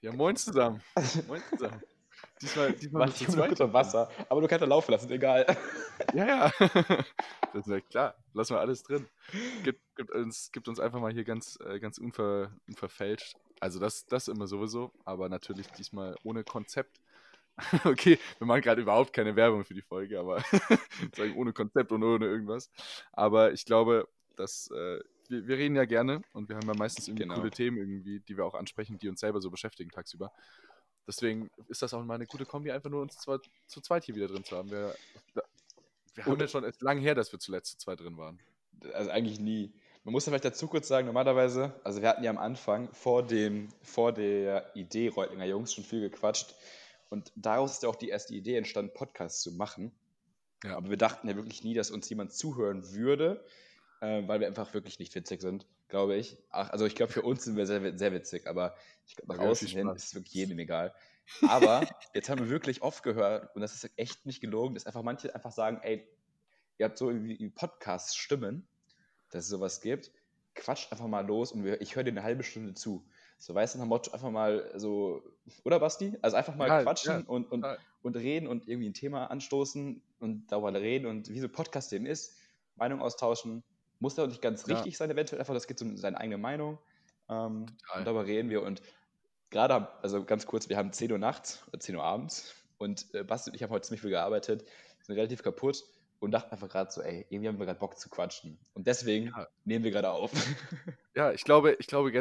Ja, moin zusammen. Moin zusammen. Diesmal, diesmal Mach ich unter Wasser. Aber du kannst ja laufen lassen, egal. Ja, ja. Das ist ja klar. Lassen wir alles drin. Gibt, gibt, uns, gibt uns einfach mal hier ganz, äh, ganz unver, unverfälscht. Also das, das immer sowieso, aber natürlich diesmal ohne Konzept. Okay, wir machen gerade überhaupt keine Werbung für die Folge, aber ohne Konzept und ohne irgendwas. Aber ich glaube, dass äh, wir, wir, reden ja gerne und wir haben ja meistens irgendwie genau. coole Themen irgendwie, die wir auch ansprechen, die uns selber so beschäftigen tagsüber. Deswegen ist das auch mal eine gute Kombi, einfach nur uns zwar zu zweit hier wieder drin zu haben. Wir, wir haben ja schon echt lange her, dass wir zuletzt zu zweit drin waren. Also eigentlich nie. Man muss ja vielleicht dazu kurz sagen, normalerweise, also wir hatten ja am Anfang vor, dem, vor der Idee Reutlinger Jungs schon viel gequatscht. Und daraus ist ja auch die erste Idee entstanden, Podcasts zu machen. Ja. Aber wir dachten ja wirklich nie, dass uns jemand zuhören würde, äh, weil wir einfach wirklich nicht witzig sind glaube ich. Ach, also ich glaube, für uns sind wir sehr, sehr witzig, aber ich glaube, nach außen hin ist es wirklich jedem egal. Aber jetzt haben wir wirklich oft gehört, und das ist echt nicht gelogen, dass einfach manche einfach sagen, ey, ihr habt so irgendwie Podcast-Stimmen, dass es sowas gibt, quatscht einfach mal los und wir, ich höre dir eine halbe Stunde zu. So, weißt du, nach Motto einfach mal so, oder Basti? Also einfach mal ja, quatschen ja, und, und, und reden und irgendwie ein Thema anstoßen und darüber reden und wie so Podcast eben ist, Meinung austauschen, muss ja auch nicht ganz richtig sein, eventuell einfach, das geht um seine eigene Meinung. Ähm, und darüber reden wir. Und gerade, also ganz kurz, wir haben 10 Uhr nachts oder 10 Uhr abends und äh, Basti und ich haben heute ziemlich viel gearbeitet, sind relativ kaputt und dachten einfach gerade so, ey, irgendwie haben wir gerade Bock zu quatschen. Und deswegen ja. nehmen wir gerade auf. Ja, ich glaube, ich glaube,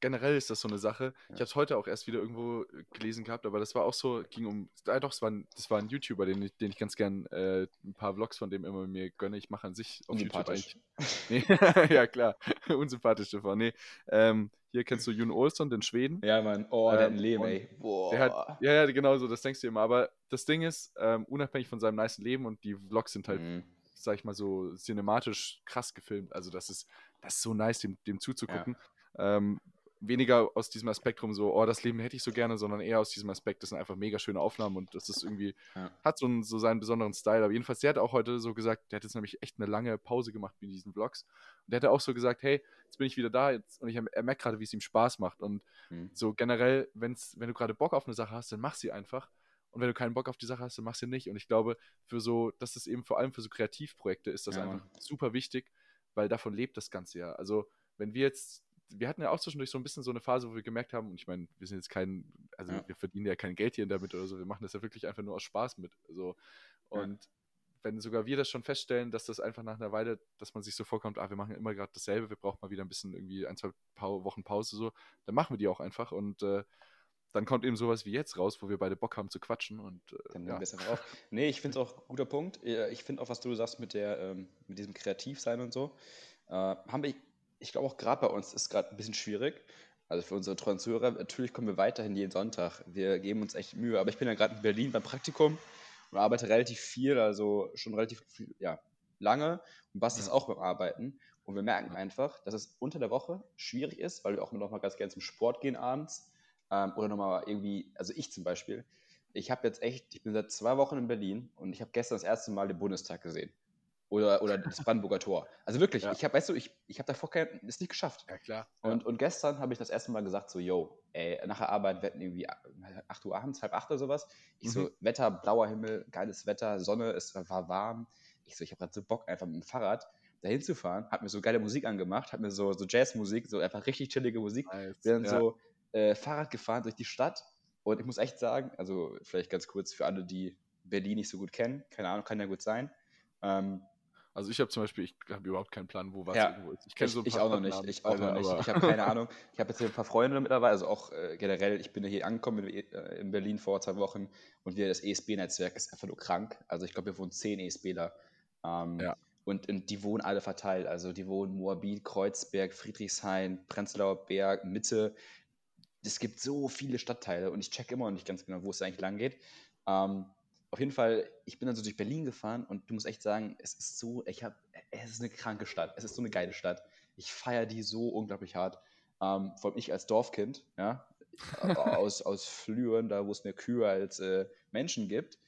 generell ist das so eine Sache. Ich habe es heute auch erst wieder irgendwo äh, gelesen gehabt, aber das war auch so, ging um, äh, doch, es war ein, das war ein YouTuber, den ich, den ich ganz gern äh, ein paar Vlogs von dem immer mir gönne. Ich mache an sich auf YouTube eigentlich. Nee, ja, klar, unsympathisch, Stefan. Nee, ähm, hier kennst du Jun Olsson, den Schweden. Ja, Mann, oh, der ähm, hat ein Leben, ey. Boah. Der hat, ja, ja, genau so, das denkst du immer. Aber das Ding ist, ähm, unabhängig von seinem nice Leben und die Vlogs sind halt, mhm. sag ich mal so, cinematisch krass gefilmt. Also das ist, das ist so nice, dem, dem zuzugucken. Ja. Ähm, weniger aus diesem Aspekt rum so, oh, das Leben hätte ich so gerne, sondern eher aus diesem Aspekt, das sind einfach mega schöne Aufnahmen und das ist irgendwie, ja. hat so, einen, so seinen besonderen Style. Aber jedenfalls, der hat auch heute so gesagt, der hat jetzt nämlich echt eine lange Pause gemacht mit diesen Vlogs. Und der hat auch so gesagt, hey, jetzt bin ich wieder da jetzt, und ich, er merkt gerade, wie es ihm Spaß macht. Und mhm. so generell, wenn's, wenn du gerade Bock auf eine Sache hast, dann mach sie einfach. Und wenn du keinen Bock auf die Sache hast, dann mach sie nicht. Und ich glaube, für so, das ist eben vor allem für so Kreativprojekte ist das ja. einfach super wichtig, weil davon lebt das Ganze ja. Also, wenn wir jetzt wir hatten ja auch zwischendurch so ein bisschen so eine Phase, wo wir gemerkt haben, und ich meine, wir sind jetzt kein, also ja. wir verdienen ja kein Geld hier damit oder so, wir machen das ja wirklich einfach nur aus Spaß mit. So. Und ja. wenn sogar wir das schon feststellen, dass das einfach nach einer Weile, dass man sich so vorkommt, ah, wir machen immer gerade dasselbe, wir brauchen mal wieder ein bisschen irgendwie ein, zwei Wochen Pause so, dann machen wir die auch einfach und äh, dann kommt eben sowas wie jetzt raus, wo wir beide Bock haben zu quatschen und äh, dann ja. einfach auf. Nee, ich finde es auch ein guter Punkt. Ich finde auch, was du sagst mit der, ähm, mit diesem Kreativsein und so. Äh, haben wir ich glaube auch gerade bei uns ist gerade ein bisschen schwierig. Also für unsere treuen Zuhörer, natürlich kommen wir weiterhin jeden Sonntag. Wir geben uns echt Mühe. Aber ich bin ja gerade in Berlin beim Praktikum und arbeite relativ viel, also schon relativ viel, ja, lange. Und Basti ist auch beim Arbeiten. Und wir merken einfach, dass es unter der Woche schwierig ist, weil wir auch noch mal ganz gerne zum Sport gehen abends. Ähm, oder nochmal irgendwie, also ich zum Beispiel. Ich habe jetzt echt, ich bin seit zwei Wochen in Berlin und ich habe gestern das erste Mal den Bundestag gesehen. Oder, oder das Brandenburger Tor. Also wirklich, ja. ich habe, weißt du, ich, ich habe davor kein, ist nicht geschafft. Ja, klar. Und, ja. und gestern habe ich das erste Mal gesagt, so, yo, ey, nach der Arbeit wetten irgendwie 8 Uhr abends, halb 8 oder sowas. Ich mhm. so, Wetter, blauer Himmel, geiles Wetter, Sonne, es war warm. Ich so, ich habe gerade so Bock, einfach mit dem Fahrrad dahin zu fahren, hab mir so geile Musik angemacht, hab mir so, so Jazzmusik, so einfach richtig chillige Musik, nice. bin dann so äh, Fahrrad gefahren durch die Stadt und ich muss echt sagen, also vielleicht ganz kurz für alle, die Berlin nicht so gut kennen, keine Ahnung, kann ja gut sein, ähm, also ich habe zum Beispiel, ich habe überhaupt keinen Plan, wo was ja. irgendwo ist. Ich kenne so ein paar Ich auch noch nicht. Ich auch noch nicht. Ich habe keine Ahnung. Ich habe jetzt hier ein paar Freunde mittlerweile, also auch äh, generell, ich bin hier angekommen in, äh, in, Berlin vor zwei Wochen und wir, das ESB-Netzwerk ist einfach nur krank. Also ich glaube, wir wohnen zehn ESBler. Ähm, ja. Und, und, die wohnen alle verteilt. Also die wohnen Moabit, Kreuzberg, Friedrichshain, Prenzlauer Berg, Mitte. Es gibt so viele Stadtteile und ich check immer noch nicht ganz genau, wo es eigentlich lang geht. Ähm, auf jeden Fall, ich bin dann so durch Berlin gefahren und du musst echt sagen, es ist so, ich habe, es ist eine kranke Stadt, es ist so eine geile Stadt. Ich feiere die so unglaublich hart. Ähm, vor allem ich als Dorfkind, ja, aus, aus Flüren, da wo es mehr Kühe als äh, Menschen gibt,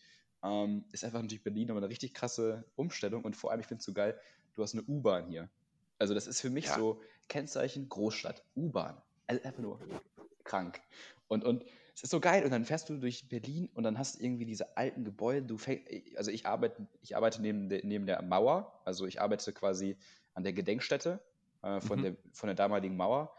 ähm, ist einfach natürlich Berlin aber eine richtig krasse Umstellung und vor allem, ich finde es so geil, du hast eine U-Bahn hier. Also das ist für mich ja. so Kennzeichen Großstadt, U-Bahn. Also einfach nur krank. Und, und es ist so geil. Und dann fährst du durch Berlin und dann hast du irgendwie diese alten Gebäude. Du also ich arbeite, ich arbeite neben, de, neben der Mauer. Also ich arbeite quasi an der Gedenkstätte äh, von, mhm. der, von der damaligen Mauer.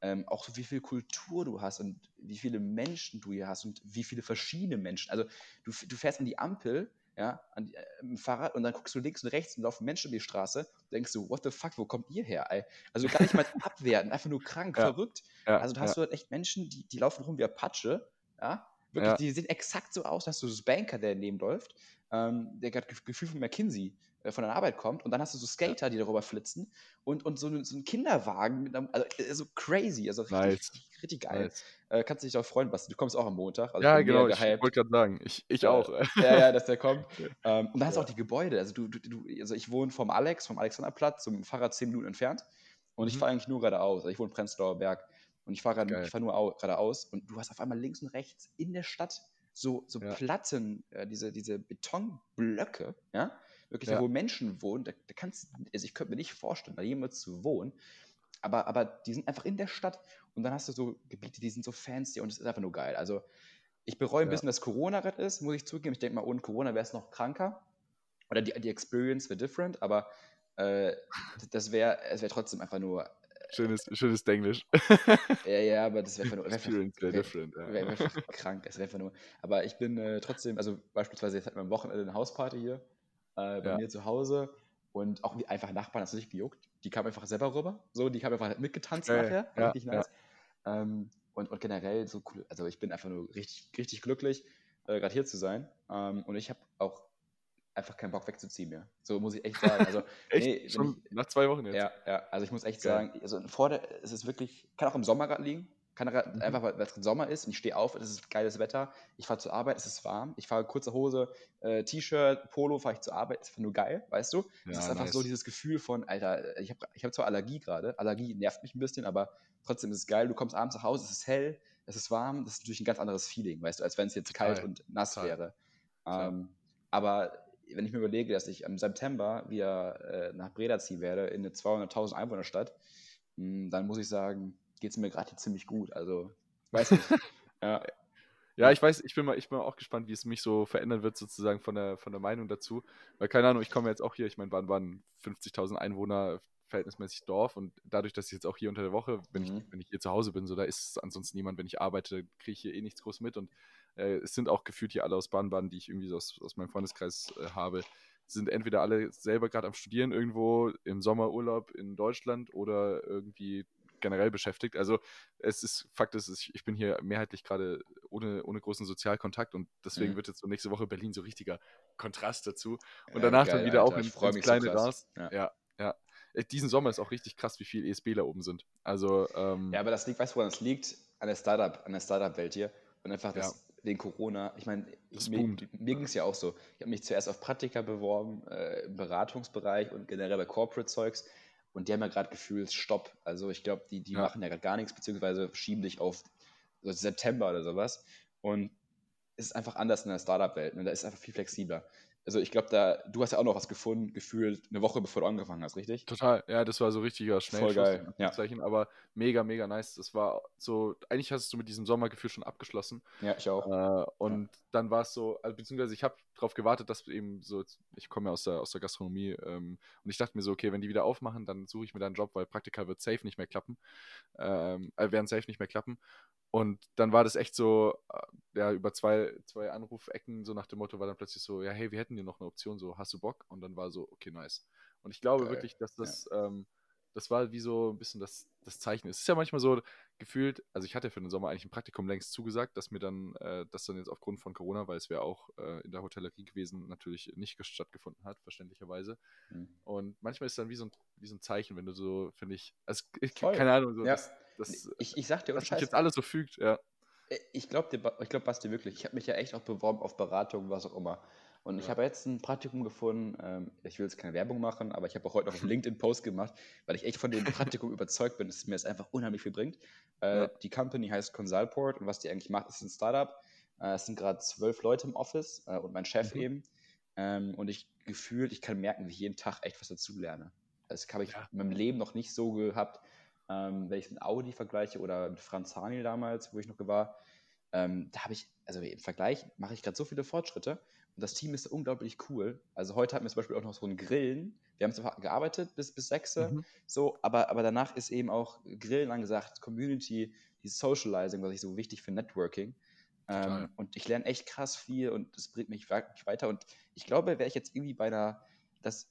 Ähm, auch so wie viel Kultur du hast und wie viele Menschen du hier hast und wie viele verschiedene Menschen. Also du, du fährst an die Ampel ja, an, äh, im Fahrrad und dann guckst du links und rechts und laufen Menschen über die Straße, denkst du, what the fuck, wo kommt ihr her? Ey? Also gar nicht mal abwerten, einfach nur krank, ja. verrückt. Ja, also da hast ja. du halt echt Menschen, die, die laufen rum wie Apache, ja, wirklich, die sehen exakt so aus, dass du das Banker, der neben läuft, ähm, der gerade Gefühl von McKinsey äh, von der Arbeit kommt und dann hast du so Skater, die darüber flitzen und, und so, so ein Kinderwagen, mit einem, also äh, so crazy, also richtig, nice. richtig, richtig, geil. Nice. Äh, kannst du dich auch freuen, Basti, du kommst auch am Montag. Also ja, genau, ich wollte gerade sagen, ich, ich auch. ja, ja, dass der kommt. ähm, und dann hast du auch die Gebäude, also du, du, du, also ich wohne vom Alex, vom Alexanderplatz, zum Fahrrad zehn Minuten entfernt und mhm. ich fahre eigentlich nur geradeaus, also ich wohne in Prenzlauer Berg und ich fahre fahr nur geradeaus und du hast auf einmal links und rechts in der Stadt so, so ja. Platten, äh, diese, diese Betonblöcke, ja, wirklich, ja. wo Menschen wohnen, da, da kannst also ich könnte mir nicht vorstellen, da jemals zu wohnen, aber, aber die sind einfach in der Stadt und dann hast du so Gebiete, die sind so fancy und es ist einfach nur geil. Also ich bereue ein bisschen, dass Corona gerade ist, muss ich zugeben. Ich denke mal, ohne Corona wäre es noch kranker oder die, die Experience wäre different, aber äh, das wäre, es wäre trotzdem einfach nur Schönes, schönes Englisch. ja, ja, aber das wäre einfach nur. Wär, wär, different, ja. Wäre wär krank, es wäre einfach nur. Aber ich bin äh, trotzdem, also beispielsweise jetzt hatten wir am Wochenende eine Hausparty hier äh, bei ja. mir zu Hause und auch einfach Nachbarn, das hat sich gejuckt. Die kamen einfach selber rüber, so, die kamen einfach mitgetanzt äh, nachher. Ja, richtig nice. Ja. Ähm, und, und generell so cool, also ich bin einfach nur richtig, richtig glücklich, äh, gerade hier zu sein. Ähm, und ich habe auch einfach keinen Bock wegzuziehen mehr. So muss ich echt sagen. Also, echt? Nee, Schon ich, nach zwei Wochen jetzt? Ja, ja, also ich muss echt Geil. sagen, also vor der, es ist wirklich, kann auch im Sommer gerade liegen, kann mhm. einfach, weil es Sommer ist und ich stehe auf, es ist geiles Wetter, ich fahre zur Arbeit, es ist warm, ich fahre kurze Hose, äh, T-Shirt, Polo, fahre ich zur Arbeit, es ist einfach nur geil, weißt du? Es ist einfach nice. so dieses Gefühl von, Alter, ich habe ich hab zwar Allergie gerade, Allergie nervt mich ein bisschen, aber trotzdem ist es geil, du kommst abends nach Hause, es ist hell, es ist warm, das ist natürlich ein ganz anderes Feeling, weißt du, als wenn es jetzt Total. kalt und nass Total. wäre. Ähm, aber wenn ich mir überlege, dass ich im September wieder äh, nach Breda ziehen werde, in eine 200.000 Einwohnerstadt, mh, hm, dann muss ich sagen, geht es mir gerade hier ziemlich gut. Also, weiß nicht. ja. Ja, ich weiß, ich bin mal, ich bin mal auch gespannt, wie es mich so verändern wird, sozusagen von der, von der Meinung dazu. Weil, keine Ahnung, ich komme jetzt auch hier, ich meine, waren, waren 50.000 Einwohner, verhältnismäßig Dorf und dadurch, dass ich jetzt auch hier unter der Woche, wenn, mhm. ich, wenn ich hier zu Hause bin, so da ist ansonsten niemand, wenn ich arbeite, kriege ich hier eh nichts groß mit und äh, es sind auch gefühlt hier alle aus Baden-Baden, die ich irgendwie so aus, aus meinem Freundeskreis äh, habe, sind entweder alle selber gerade am Studieren irgendwo im Sommerurlaub in Deutschland oder irgendwie generell beschäftigt. Also es ist, Fakt ist, ich bin hier mehrheitlich gerade ohne, ohne großen Sozialkontakt und deswegen mhm. wird jetzt so nächste Woche Berlin so richtiger Kontrast dazu. Und ja, danach geil, dann wieder Alter, auch in, ins kleine so. Ja. ja, ja. Äh, diesen Sommer ist auch richtig krass, wie viele ESBler oben sind. Also, ähm, ja, aber das liegt, weißt du, woran das liegt? An der Startup, an der Startup-Welt hier. Und einfach das, wegen Corona. Ich meine, mir, mir ging es ja auch so. Ich habe mich zuerst auf Praktika beworben, äh, im Beratungsbereich und generell bei Corporate-Zeugs. Und die haben ja gerade gefühlt Stopp. Also ich glaube, die, die ja. machen ja gerade gar nichts, beziehungsweise schieben dich auf so September oder sowas. Und es ist einfach anders in der Startup-Welt. Ne? Da ist einfach viel flexibler also ich glaube, da, du hast ja auch noch was gefunden, gefühlt eine Woche bevor du angefangen hast, richtig? Total, ja, das war so richtiger Schnellschuss. Voll geil, ja. Aber mega, mega nice. Das war so, eigentlich hast du mit diesem Sommergefühl schon abgeschlossen. Ja, ich auch. Äh, und ja. dann war es so, also beziehungsweise ich habe darauf gewartet, dass eben so, ich komme ja aus der, aus der Gastronomie ähm, und ich dachte mir so, okay, wenn die wieder aufmachen, dann suche ich mir da einen Job, weil Praktika wird safe nicht mehr klappen, ähm, äh, werden safe nicht mehr klappen. Und dann war das echt so, äh, ja, über zwei, zwei Anrufecken, so nach dem Motto, war dann plötzlich so, ja, hey, wir hätten dir noch eine Option, so, hast du Bock? Und dann war so, okay, nice. Und ich glaube Geil. wirklich, dass das, ja. ähm, das war wie so ein bisschen das, das Zeichen. Es ist ja manchmal so gefühlt, also ich hatte für den Sommer eigentlich ein Praktikum längst zugesagt, dass mir dann, äh, das dann jetzt aufgrund von Corona, weil es wäre auch äh, in der Hotellerie gewesen, natürlich nicht stattgefunden hat, verständlicherweise. Mhm. Und manchmal ist es dann wie so ein, wie so ein Zeichen, wenn du so, finde ich, also ich, keine Ahnung, so, ja. das, das, ich, ich sag dir, dass sich jetzt alles so fügt, ja. Äh, ich glaube, ich glaube, Basti, wirklich. Ich habe mich ja echt auch beworben auf Beratung, was auch immer. Und ja. ich habe jetzt ein Praktikum gefunden. Ähm, ich will jetzt keine Werbung machen, aber ich habe auch heute noch einen LinkedIn-Post gemacht, weil ich echt von dem Praktikum überzeugt bin, dass es mir das einfach unheimlich viel bringt. Äh, ja. Die Company heißt Consulport und was die eigentlich macht, ist ein Startup. Äh, es sind gerade zwölf Leute im Office äh, und mein Chef mhm. eben. Ähm, und ich gefühlt, ich kann merken, wie ich jeden Tag echt was dazu lerne. Das habe ich ja. in meinem Leben noch nicht so gehabt. Ähm, wenn ich es mit Audi vergleiche oder mit Franz Haniel damals, wo ich noch war, ähm, da habe ich, also im Vergleich mache ich gerade so viele Fortschritte und das Team ist unglaublich cool. Also heute hatten wir zum Beispiel auch noch so ein Grillen. Wir haben zwar gearbeitet bis, bis 6, mhm. so, aber, aber danach ist eben auch Grillen angesagt, Community, dieses Socializing, was ich so wichtig für Networking. Ähm, und ich lerne echt krass viel und das bringt mich weiter. Und ich glaube, wäre ich jetzt irgendwie bei einer, das,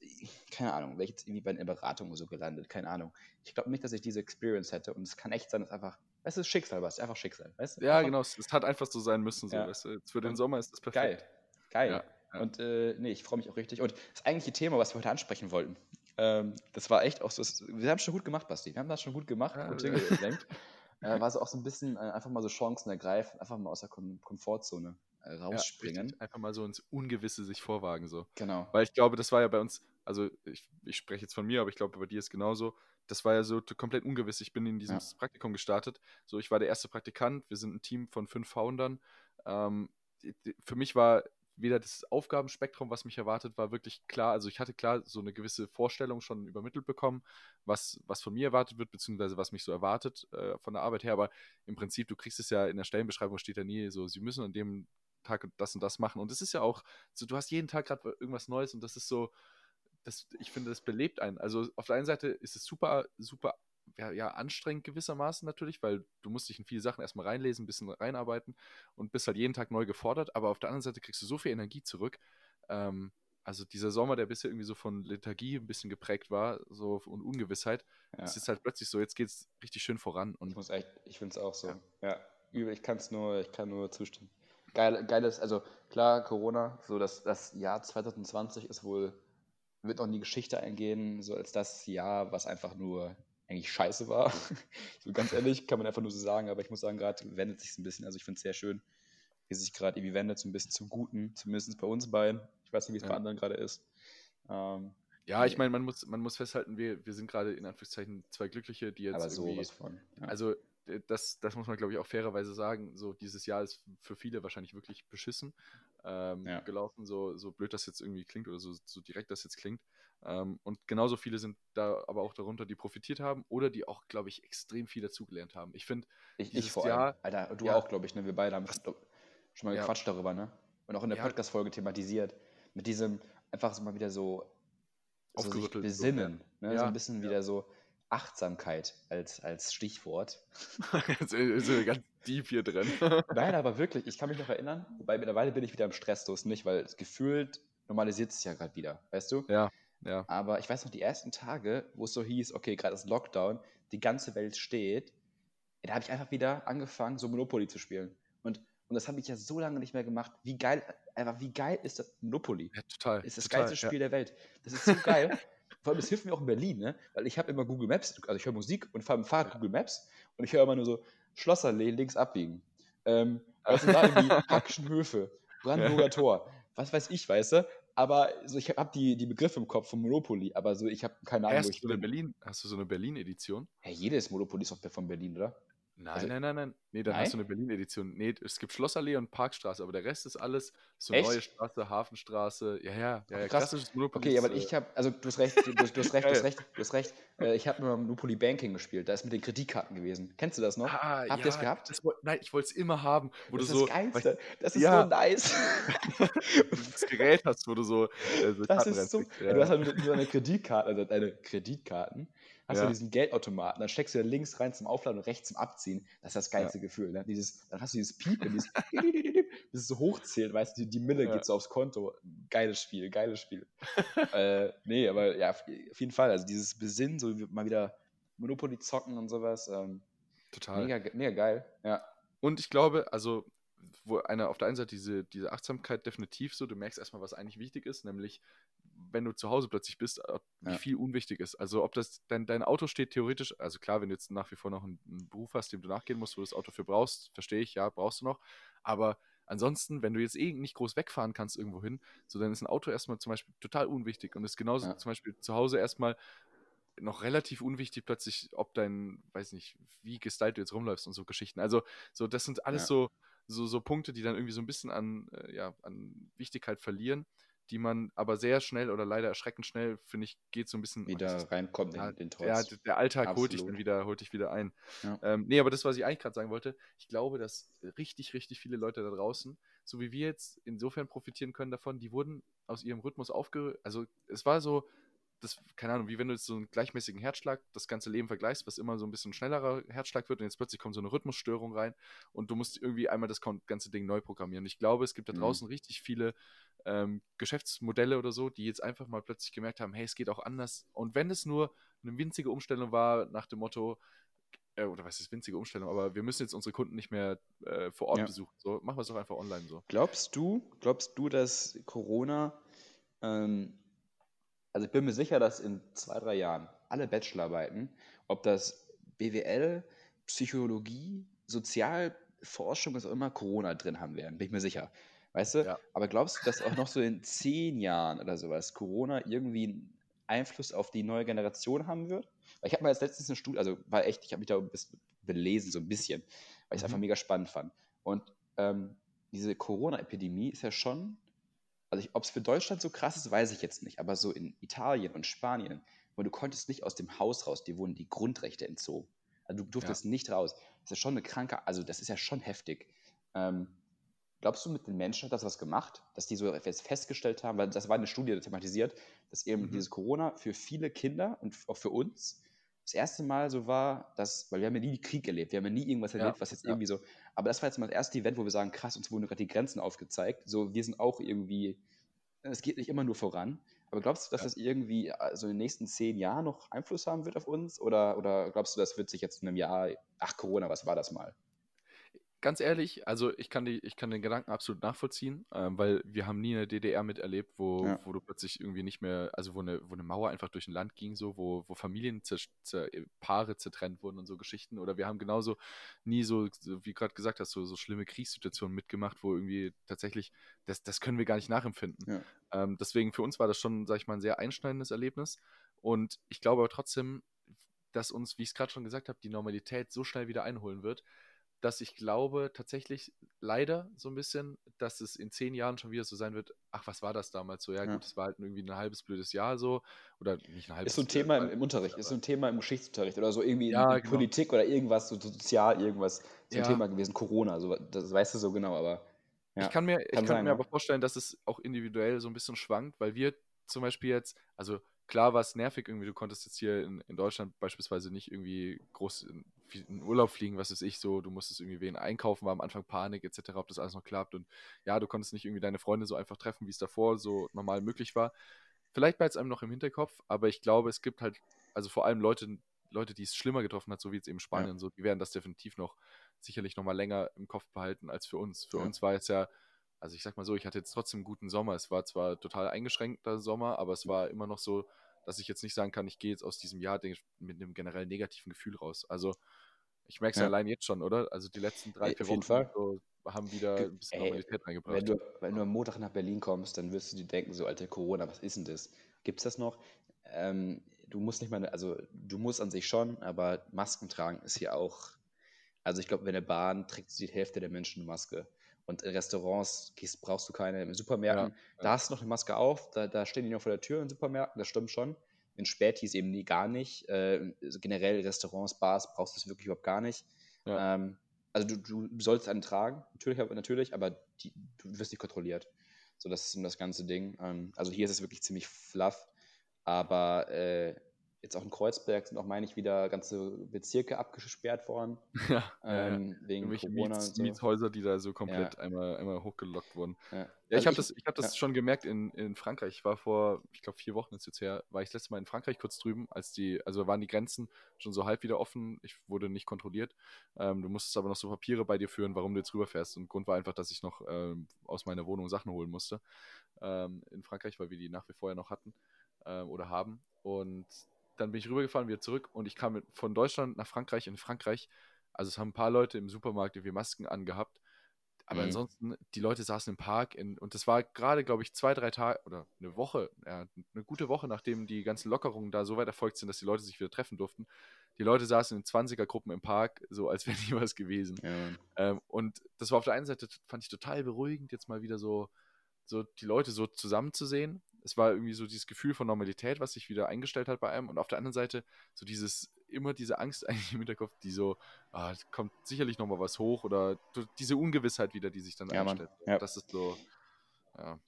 keine Ahnung, wäre ich jetzt irgendwie bei einer Beratung oder so gelandet, keine Ahnung. Ich glaube nicht, dass ich diese Experience hätte und es kann echt sein, dass einfach, es ist Schicksal, was, einfach Schicksal, weißt du? Ja, einfach, genau, es, es, hat einfach so sein müssen, so, ja. weißt du? Für den Sommer ist das perfekt. Geil, geil. Ja, ja. Und äh, nee, ich freue mich auch richtig. Und das eigentliche Thema, was wir heute ansprechen wollten, ähm, das war echt auch so, wir haben es schon gut gemacht, Basti, wir haben das schon gut gemacht ja, und hingelenkt. äh, war so auch so ein bisschen äh, einfach mal so Chancen ergreifen, einfach mal aus der Kom Komfortzone äh, rausspringen. Einfach mal so ins Ungewisse sich vorwagen. So. Genau. Weil ich glaube, das war ja bei uns, also ich, ich spreche jetzt von mir, aber ich glaube, bei dir ist genauso. Das war ja so komplett ungewiss. Ich bin in diesem ja. Praktikum gestartet. So, ich war der erste Praktikant. Wir sind ein Team von fünf Foundern. Ähm, für mich war weder das Aufgabenspektrum, was mich erwartet, war wirklich klar. Also ich hatte klar so eine gewisse Vorstellung schon übermittelt bekommen, was, was von mir erwartet wird, beziehungsweise was mich so erwartet äh, von der Arbeit her. Aber im Prinzip, du kriegst es ja in der Stellenbeschreibung, steht ja nie so, sie müssen an dem Tag das und das machen. Und es ist ja auch so, du hast jeden Tag gerade irgendwas Neues und das ist so, das, ich finde, das belebt einen. Also auf der einen Seite ist es super, super ja, ja, anstrengend gewissermaßen natürlich, weil du musst dich in viele Sachen erstmal reinlesen, ein bisschen reinarbeiten und bist halt jeden Tag neu gefordert, aber auf der anderen Seite kriegst du so viel Energie zurück. Ähm, also dieser Sommer, der bisher irgendwie so von Lethargie ein bisschen geprägt war, so und Ungewissheit, ja. ist jetzt halt plötzlich so, jetzt geht es richtig schön voran. Und ich muss echt, ich finde es auch so. Ja, ja ich kann es nur, ich kann nur zustimmen. Geil, geiles, also klar, Corona, so das, das Jahr 2020 ist wohl, wird noch in die Geschichte eingehen, so als das Jahr, was einfach nur eigentlich scheiße war. so ganz ehrlich, kann man einfach nur so sagen, aber ich muss sagen, gerade wendet sich ein bisschen. Also ich finde es sehr schön, wie sich gerade irgendwie wendet, so ein bisschen zum Guten, zumindest bei uns beiden. Ich weiß nicht, wie es ja. bei anderen gerade ist. Ähm, ja, ich meine, man muss, man muss festhalten, wir, wir sind gerade in Anführungszeichen zwei Glückliche, die jetzt. Aber sowas von. Ja. Also, das, das muss man, glaube ich, auch fairerweise sagen. So, dieses Jahr ist für viele wahrscheinlich wirklich beschissen ähm, ja. gelaufen, so, so blöd das jetzt irgendwie klingt oder so, so direkt das jetzt klingt. Ähm, und genauso viele sind da aber auch darunter, die profitiert haben oder die auch, glaube ich, extrem viel dazugelernt haben. Ich finde, ich, ich vor Jahr, allem. Alter, du ja, auch, glaube ich, ne? Wir beide haben schon mal gequatscht ja. darüber, ne? Und auch in der. Podcast-Folge thematisiert. Mit diesem einfach so mal wieder so, so sich besinnen. So, ne? so ein bisschen wieder so Achtsamkeit als, als Stichwort. ist so ganz deep hier drin. Nein, aber wirklich, ich kann mich noch erinnern, wobei mittlerweile bin ich wieder im Stressdos, nicht, weil es gefühlt normalisiert sich ja gerade wieder, weißt du? Ja. Ja. Aber ich weiß noch, die ersten Tage, wo es so hieß, okay, gerade ist Lockdown, die ganze Welt steht, da habe ich einfach wieder angefangen, so Monopoly zu spielen. Und, und das habe ich ja so lange nicht mehr gemacht. Wie geil, einfach wie geil ist das Monopoly? Ja, total. Ist das total, geilste Spiel ja. der Welt. Das ist so geil. Vor allem, das hilft mir auch in Berlin, ne? Weil ich habe immer Google Maps, also ich höre Musik und fahre dem Fahrrad ja. Google Maps und ich höre immer nur so Schlossallee links abbiegen. Ähm, was sind da irgendwie Hackschen Höfe, Brandenburger Tor, was weiß ich, weißt du? aber so, ich habe die, die Begriffe im Kopf von Monopoly, aber so, ich habe keine Ahnung, wo ich bin. Berlin, hast du so eine Berlin-Edition? Ja, jedes Monopoly ist auch von Berlin, oder? Nein, also, nein, nein, nein. Nee, dann nein? hast du eine Berlin-Edition. Nee, es gibt Schlossallee und Parkstraße, aber der Rest ist alles so Echt? neue Straße, Hafenstraße. Ja, ja, ja, ja klassisches Monopoly. Okay, aber ich habe, also du hast recht, du, du, hast recht, du hast recht, du hast recht. Äh, ich habe nur Monopoly Banking gespielt, da ist mit den Kreditkarten gewesen. Kennst du das noch? Ah, Habt ihr das gehabt? Das, nein, ich wollte es immer haben. Wo das du ist so, das Geilste. Das ist ja. so nice. das Gerät hast, wo du so. Äh, so das ist so. Ja. Du hast halt nur deine Kreditkarten, also deine Kreditkarten hast ja. du diesen Geldautomaten, dann steckst du da links rein zum Aufladen und rechts zum Abziehen. Das ist das geilste ja. Gefühl. Ne? Dieses, dann hast du dieses Piepen, dieses, bis es so hochzählt, weißt du, die, die Mille ja. geht so aufs Konto. Geiles Spiel, geiles Spiel. äh, nee, aber ja, auf jeden Fall. Also dieses Besinnen, so mal wieder Monopoly zocken und sowas. Ähm, Total. Mega, mega geil, ja. Und ich glaube, also wo eine auf der einen Seite diese, diese Achtsamkeit definitiv so, du merkst erstmal, was eigentlich wichtig ist, nämlich wenn du zu Hause plötzlich bist, äh, wie ja. viel unwichtig ist. Also ob das dein, dein Auto steht theoretisch, also klar, wenn du jetzt nach wie vor noch einen, einen Beruf hast, dem du nachgehen musst, wo du das Auto für brauchst, verstehe ich, ja, brauchst du noch. Aber ansonsten, wenn du jetzt eh nicht groß wegfahren kannst irgendwo hin, so dann ist ein Auto erstmal zum Beispiel total unwichtig und ist genauso ja. zum Beispiel zu Hause erstmal noch relativ unwichtig plötzlich, ob dein, weiß nicht, wie gestylt du jetzt rumläufst und so Geschichten. Also so, das sind alles ja. so, so, so Punkte, die dann irgendwie so ein bisschen an, äh, ja, an Wichtigkeit verlieren die man aber sehr schnell oder leider erschreckend schnell, finde ich, geht so ein bisschen wieder oh, reinkommt ja, in den Trotz. Ja, der Alltag Absolut. holt dich dann wieder, holt dich wieder ein. Ja. Ähm, nee, aber das, was ich eigentlich gerade sagen wollte, ich glaube, dass richtig, richtig viele Leute da draußen, so wie wir jetzt insofern profitieren können davon, die wurden aus ihrem Rhythmus aufge... Also es war so, das, keine Ahnung, wie wenn du jetzt so einen gleichmäßigen Herzschlag das ganze Leben vergleichst, was immer so ein bisschen schnellerer Herzschlag wird und jetzt plötzlich kommt so eine Rhythmusstörung rein und du musst irgendwie einmal das ganze Ding neu programmieren. Ich glaube, es gibt da mhm. draußen mhm. richtig viele ähm, Geschäftsmodelle oder so, die jetzt einfach mal plötzlich gemerkt haben, hey, es geht auch anders. Und wenn es nur eine winzige Umstellung war nach dem Motto, äh, oder was ist winzige Umstellung, aber wir müssen jetzt unsere Kunden nicht mehr äh, vor Ort ja. besuchen. So, machen wir es doch einfach online so. Glaubst du, glaubst du, dass Corona ähm, also ich bin mir sicher, dass in zwei, drei Jahren alle Bachelorarbeiten, ob das BWL, Psychologie, Sozialforschung, was auch immer, Corona drin haben werden, bin ich mir sicher. Weißt du? Ja. Aber glaubst du, dass auch noch so in zehn Jahren oder sowas Corona irgendwie einen Einfluss auf die neue Generation haben wird? Weil ich habe mal jetzt letztens eine Studie, also war echt, ich habe mich da ein bisschen belesen, so ein bisschen, weil ich es mhm. einfach mega spannend fand. Und ähm, diese Corona-Epidemie ist ja schon also ob es für Deutschland so krass ist, weiß ich jetzt nicht, aber so in Italien und Spanien, wo du konntest nicht aus dem Haus raus, dir wurden die Grundrechte entzogen. Also du durftest ja. nicht raus. Das ist schon eine kranke, also das ist ja schon heftig. Ähm, glaubst du, mit den Menschen hat das was gemacht, dass die so jetzt festgestellt haben, weil das war eine Studie thematisiert, dass eben mhm. dieses Corona für viele Kinder und auch für uns das erste Mal so war, dass, weil wir haben ja nie Krieg erlebt, wir haben ja nie irgendwas erlebt, ja, was jetzt ja. irgendwie so, aber das war jetzt mal das erste Event, wo wir sagen, krass, uns wurden gerade die Grenzen aufgezeigt, so, wir sind auch irgendwie, es geht nicht immer nur voran, aber glaubst du, dass ja. das irgendwie also in den nächsten zehn Jahren noch Einfluss haben wird auf uns oder, oder glaubst du, das wird sich jetzt in einem Jahr, ach Corona, was war das mal? Ganz ehrlich, also ich kann, die, ich kann den Gedanken absolut nachvollziehen, ähm, weil wir haben nie eine DDR miterlebt, wo, ja. wo du plötzlich irgendwie nicht mehr, also wo eine, wo eine Mauer einfach durch ein Land ging, so, wo, wo Familien, zer, zer, Paare zertrennt wurden und so Geschichten. Oder wir haben genauso nie so, so wie gerade gesagt hast, so, so schlimme Kriegssituationen mitgemacht, wo irgendwie tatsächlich, das, das können wir gar nicht nachempfinden. Ja. Ähm, deswegen für uns war das schon, sag ich mal, ein sehr einschneidendes Erlebnis. Und ich glaube aber trotzdem, dass uns, wie ich es gerade schon gesagt habe, die Normalität so schnell wieder einholen wird, dass ich glaube tatsächlich leider so ein bisschen, dass es in zehn Jahren schon wieder so sein wird, ach, was war das damals so? Ja, ja. gut, es war halt irgendwie ein halbes blödes Jahr so. Oder nicht ein halbes Ist so ein Thema im, im, Unterricht, ist so ein Thema im Geschichtsunterricht oder so irgendwie ja, in genau. Politik oder irgendwas, so sozial, irgendwas, so ein Thema gewesen, Corona, so, das weißt du so genau, aber. ich kann mir, kann ich kann sein, mir aber vorstellen, dass es auch individuell so ein bisschen schwankt, weil wir zum Beispiel jetzt, also klar war es nervig irgendwie, du konntest jetzt hier in, in Deutschland beispielsweise nicht irgendwie groß in, in, Urlaub fliegen, was weiß ich, so, du musstest irgendwie wen einkaufen, war am Anfang Panik etc., ob das alles noch klappt und ja, du konntest nicht irgendwie deine Freunde so einfach treffen, wie es davor so normal möglich war. Vielleicht bleibt es einem noch im Hinterkopf, aber ich glaube, es gibt halt, also vor allem Leute, Leute, die es schlimmer getroffen hat, so wie jetzt eben Spanien, ja. so, die werden das definitiv noch sicherlich noch mal länger im Kopf behalten als für uns. Für ja. uns war es ja also ich sag mal so, ich hatte jetzt trotzdem einen guten Sommer. Es war zwar total eingeschränkter Sommer, aber es war immer noch so, dass ich jetzt nicht sagen kann, ich gehe jetzt aus diesem Jahr mit einem generell negativen Gefühl raus. Also ich merke es ja. allein jetzt schon, oder? Also die letzten drei, vier Wochen so, haben wieder ein bisschen Ey, Normalität reingebracht. Wenn du, wenn du am Montag nach Berlin kommst, dann wirst du dir denken, so, alter Corona, was ist denn das? Gibt es das noch? Ähm, du musst nicht mal, also du musst an sich schon, aber Masken tragen ist hier auch, also ich glaube, wenn eine Bahn trägt die Hälfte der Menschen eine Maske. Und in Restaurants gehst, brauchst du keine. In Supermärkten, ja, ja. da hast du noch eine Maske auf, da, da stehen die noch vor der Tür in Supermärkten, das stimmt schon. In Spätis eben nie gar nicht. Äh, generell Restaurants, Bars brauchst du es wirklich überhaupt gar nicht. Ja. Ähm, also du, du sollst einen tragen, natürlich, natürlich aber die, du wirst nicht kontrolliert. So, das ist das ganze Ding. Ähm, also hier ist es wirklich ziemlich fluff, aber äh, Jetzt auch in Kreuzberg sind auch, meine ich, wieder ganze Bezirke abgesperrt worden. Ja, ähm, ja. wegen Corona Miets, so. Mietshäuser, die da so komplett ja. einmal, einmal hochgelockt wurden. Ja, ja ich also habe das, ich hab das schon gemerkt in, in Frankreich. Ich war vor, ich glaube, vier Wochen ist jetzt her, war ich das letzte Mal in Frankreich kurz drüben, als die, also waren die Grenzen schon so halb wieder offen. Ich wurde nicht kontrolliert. Ähm, du musstest aber noch so Papiere bei dir führen, warum du jetzt rüberfährst. Und Grund war einfach, dass ich noch ähm, aus meiner Wohnung Sachen holen musste ähm, in Frankreich, weil wir die nach wie vor ja noch hatten ähm, oder haben. Und dann bin ich rübergefahren, wieder zurück und ich kam von Deutschland nach Frankreich. In Frankreich, also es haben ein paar Leute im Supermarkt irgendwie Masken angehabt. Aber mhm. ansonsten, die Leute saßen im Park in, und das war gerade, glaube ich, zwei, drei Tage oder eine Woche, ja, eine gute Woche, nachdem die ganzen Lockerungen da so weit erfolgt sind, dass die Leute sich wieder treffen durften. Die Leute saßen in 20er-Gruppen im Park, so als wäre nie was gewesen. Ja. Ähm, und das war auf der einen Seite, fand ich total beruhigend, jetzt mal wieder so, so die Leute so zusammenzusehen. Es war irgendwie so dieses Gefühl von Normalität, was sich wieder eingestellt hat bei einem. Und auf der anderen Seite so dieses, immer diese Angst eigentlich im Hinterkopf, die so, ah, kommt sicherlich nochmal was hoch oder diese Ungewissheit wieder, die sich dann ja, einstellt. Ja. Das ist so, ja.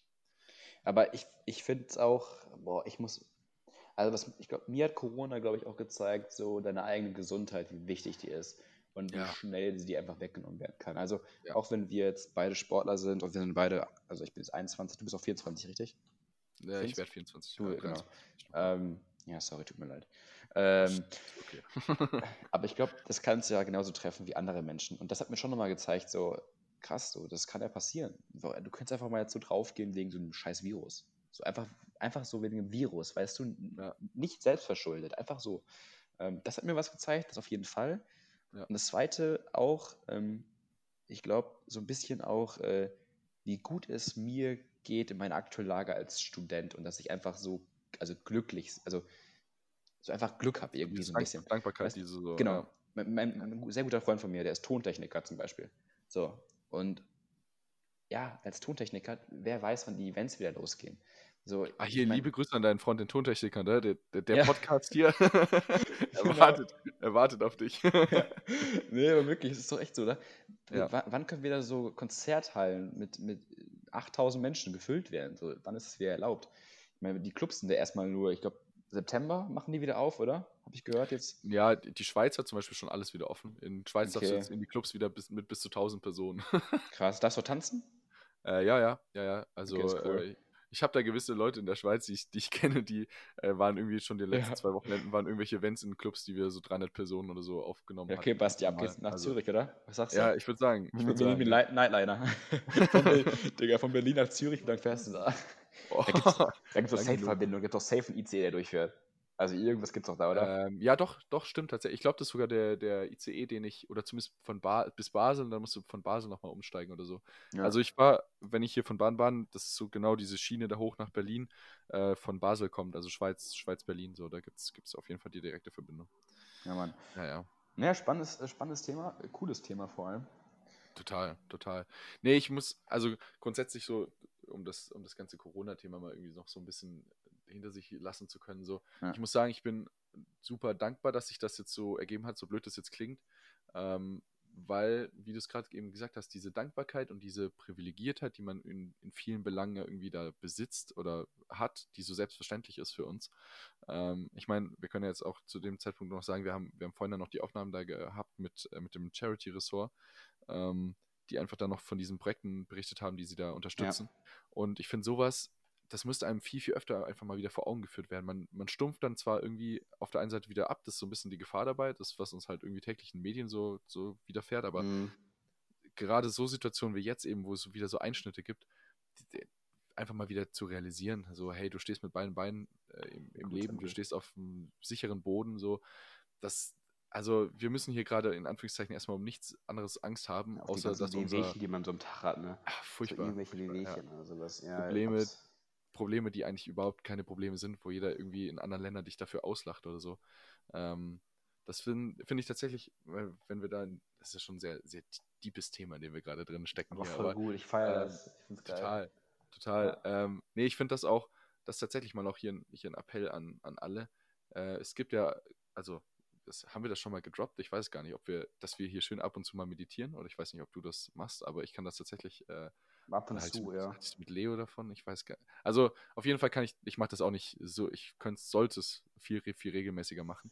Aber ich, ich finde es auch, boah, ich muss, also was, ich glaube, mir hat Corona, glaube ich, auch gezeigt, so deine eigene Gesundheit, wie wichtig die ist und wie Ja. schnell sie dir einfach weggenommen werden kann. Also Ja. auch wenn wir jetzt beide Sportler sind und wir sind beide, also ich bin jetzt 21, du bist auch 24, richtig? Ja ich werde 24. Du, ja, genau. 23. Ähm, ja, sorry, tut mir leid. Ähm, Okay. aber ich glaube, das kannst du ja genauso treffen wie andere Menschen. Und das hat mir schon nochmal gezeigt, so krass, so, das kann ja passieren. So, Du könntest einfach mal jetzt so draufgehen wegen so einem scheiß Virus. So einfach, einfach so wegen einem Virus, weißt du, Ja. nicht selbstverschuldet, einfach so. Ähm, das hat mir was gezeigt, das auf jeden Fall. Ja. Und das zweite auch, ähm, ich glaube, so ein bisschen auch, äh, wie gut es mir geht in meiner aktuellen Lage als Student und dass ich einfach so, also glücklich, also so einfach Glück habe irgendwie Diese so ein bisschen. Dank Dankbarkeit, Weißt diese so. Genau. Ja. Mein, mein, ein sehr guter Freund von mir, der ist Tontechniker zum Beispiel. So, und ja, als Tontechniker, wer weiß, wann die Events wieder losgehen. So, Ah, hier, ich mein- liebe Grüße an deinen Freund, den Tontechniker, ne? der, der, der Ja. Podcast hier. er, wartet, er wartet auf dich. nee, aber wirklich, es ist doch echt so, oder? Ja. Wann können wieder so Konzerthallen mit, mit 8000 Menschen gefüllt werden? So, wann ist es wieder erlaubt? Ich meine, die Clubs sind ja erstmal nur, ich glaube, September machen die wieder auf, oder? Habe ich gehört jetzt? ja, die Schweiz hat zum Beispiel schon alles wieder offen. In Schweiz darfst du Okay. jetzt in die Clubs wieder bis, mit bis zu 1000 Personen. Krass. Darfst du tanzen? äh, ja, ja, ja, ja. Also, Okay, cool. äh, ich habe da gewisse Leute in der Schweiz, die ich, die ich kenne, die äh, waren irgendwie schon die letzten Ja. zwei Wochenenden, waren irgendwelche Events in Clubs, die wir so 300 Personen oder so aufgenommen Ja, haben. okay, Basti, ab geht's nach Also, Zürich, oder? Was sagst du? Ja, ich würde sagen. Ich Ich würd bin sagen ja. Nightliner. von, Digga, von Berlin nach Zürich, wie lange fährst du da? Oh. Da gibt es doch. Safe-Verbindung, gibt doch Safe ein ICE, der durchfährt. Also irgendwas gibt's doch da, oder? Ähm, ja, doch, doch, stimmt tatsächlich. Ich glaube, das ist sogar der, der ICE, den ich, oder zumindest von ba bis Basel, und dann musst du von Basel nochmal umsteigen oder so. Ja. Also ich war, wenn ich hier von Bahnbahn, das ist so genau diese Schiene da hoch nach Berlin, äh, von Basel kommt, also Schweiz, Schweiz-Berlin, so, da gibt es auf jeden Fall die direkte Verbindung. ja, Mann. Ja, ja. Naja, spannendes, äh, spannendes Thema, äh, cooles Thema vor allem. Total, total. Nee, ich muss, also grundsätzlich so, um das, um das ganze Corona-Thema mal irgendwie noch so ein bisschen hinter sich lassen zu können, so, Ja. ich muss sagen, ich bin super dankbar, dass sich das jetzt so ergeben hat, so blöd das jetzt klingt, ähm, weil, wie du es gerade eben gesagt hast, diese Dankbarkeit und diese Privilegiertheit, die man in, in vielen Belangen ja irgendwie da besitzt oder hat, die so selbstverständlich ist für uns. Ähm, ich meine, wir können ja jetzt auch zu dem Zeitpunkt noch sagen, wir haben, wir haben vorhin dann noch die Aufnahmen da gehabt mit, äh, mit dem Charity-Ressort, ähm, die einfach dann noch von diesen Projekten berichtet haben, die sie da unterstützen. Und ich finde sowas, das müsste einem viel, viel öfter einfach mal wieder vor Augen geführt werden. Man, man stumpft dann zwar irgendwie auf der einen Seite wieder ab, das ist so ein bisschen die Gefahr dabei, das, was uns halt irgendwie täglich in Medien so, so widerfährt, aber Mhm. gerade so Situationen wie jetzt eben, wo es wieder so Einschnitte gibt, die, die, einfach mal wieder zu realisieren, so hey, du stehst mit beiden Beinen äh, im, im Gut, Leben, du stehst auf einem sicheren Boden, so, das, also wir müssen hier gerade in Anführungszeichen erstmal um nichts anderes Angst haben, die außer dass unser Wehwehchen, die man so am Tag hat, ne? So furchtbar irgendwelche furchtbar, ja. Wehwehchen oder sowas. Ja, Probleme, Probleme, die eigentlich überhaupt keine Probleme sind, wo jeder irgendwie in anderen Ländern dich dafür auslacht oder so. Ähm, das finde find ich tatsächlich, weil wenn wir da, das ist ja schon ein sehr, sehr deepes Thema, in dem wir gerade drin stecken Aber hier, voll aber gut, ich feiere ähm, das. Ich find's geil. total, total. Ähm, nee, ich finde das auch, das ist tatsächlich mal auch hier, ein- hier ein Appell an, an alle. Äh, es gibt ja, also das, haben wir das schon mal gedroppt? Ich weiß gar nicht, ob wir, dass wir hier schön ab und zu mal meditieren oder ich weiß nicht, ob du das machst, aber ich kann das tatsächlich äh, Ab und halt zu, mit, ja. ich mit Leo davon? Ich weiß gar nicht. Also auf jeden Fall kann ich, ich mache das auch nicht so, ich könnte, sollte es viel, viel regelmäßiger machen.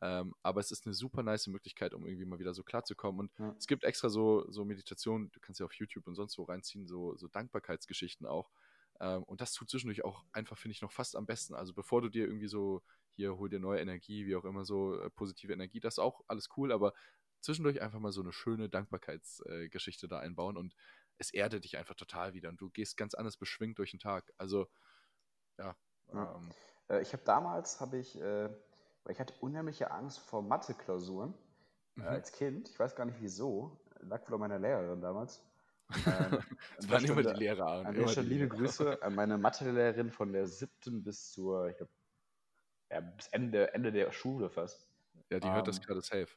Ähm, aber es ist eine super nice Möglichkeit, um irgendwie mal wieder so klarzukommen. Und Ja. es gibt extra so, so Meditationen, du kannst ja auf YouTube und sonst wo reinziehen, so, so Dankbarkeitsgeschichten auch. Ähm, und das tut zwischendurch auch einfach, finde ich, noch fast am besten. Also bevor du dir irgendwie so, hier hol dir neue Energie, wie auch immer so, äh, positive Energie, das ist auch alles cool, aber zwischendurch einfach mal so eine schöne Dankbarkeitsgeschichte da einbauen und es erdet dich einfach total wieder und du gehst ganz anders beschwingt durch den Tag. Also, ja. Ja. Ähm, Äh, ich habe damals, habe ich, äh, weil ich hatte unheimliche Angst vor Mathe-Klausuren äh, mhm. als Kind. Ich weiß gar nicht wieso. Lag wohl an meiner Lehrerin damals. Ähm, an waren immer die Lehrer. An der Stelle liebe. Grüße an meine Mathelehrerin von der siebten bis zur, ich glaube, ja, bis Ende, Ende der Schule fast. Ja, die hört das Ähm, gerade safe.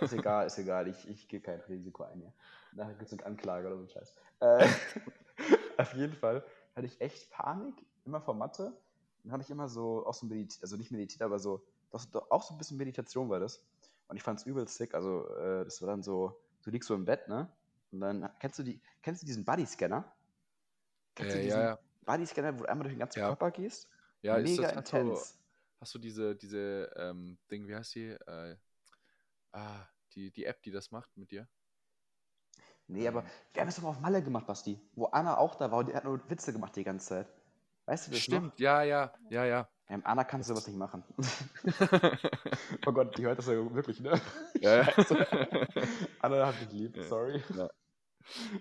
Ist egal, ist egal. Ich, ich gehe kein Risiko ein hier. Nachher gibt es eine Anklage oder so ein Scheiß. Äh, auf jeden Fall hatte ich echt Panik, immer vor Mathe. Dann hatte ich immer so, auch so meditiert, also nicht meditiert, aber so, doch, auch so ein bisschen Meditation war das. Und ich fand es übel sick. Also, äh, das war dann so, du liegst so im Bett, ne? Und dann kennst du die, kennst du diesen Body-Scanner? Kennst Äh, du ja, diesen ja. Body-Scanner, wo du einmal durch den ganzen Ja. Körper gehst? Ja, ist Mega das, hast du, intens. Hast du diese, diese ähm, Ding, wie heißt die? Äh, ah, die, die App, die das macht mit dir? Nee, aber Ähm. wir haben es doch mal auf Malle gemacht, Basti. Wo Anna auch da war und die hat nur Witze gemacht die ganze Zeit. Weißt du das noch? Stimmt, ja, ja, ja, ja. Ähm, Anna kannst du sowas nicht machen. oh Gott, die hört das ja wirklich, ne? ja, ja. Scheiße. Anna hat mich lieb, Ja. sorry.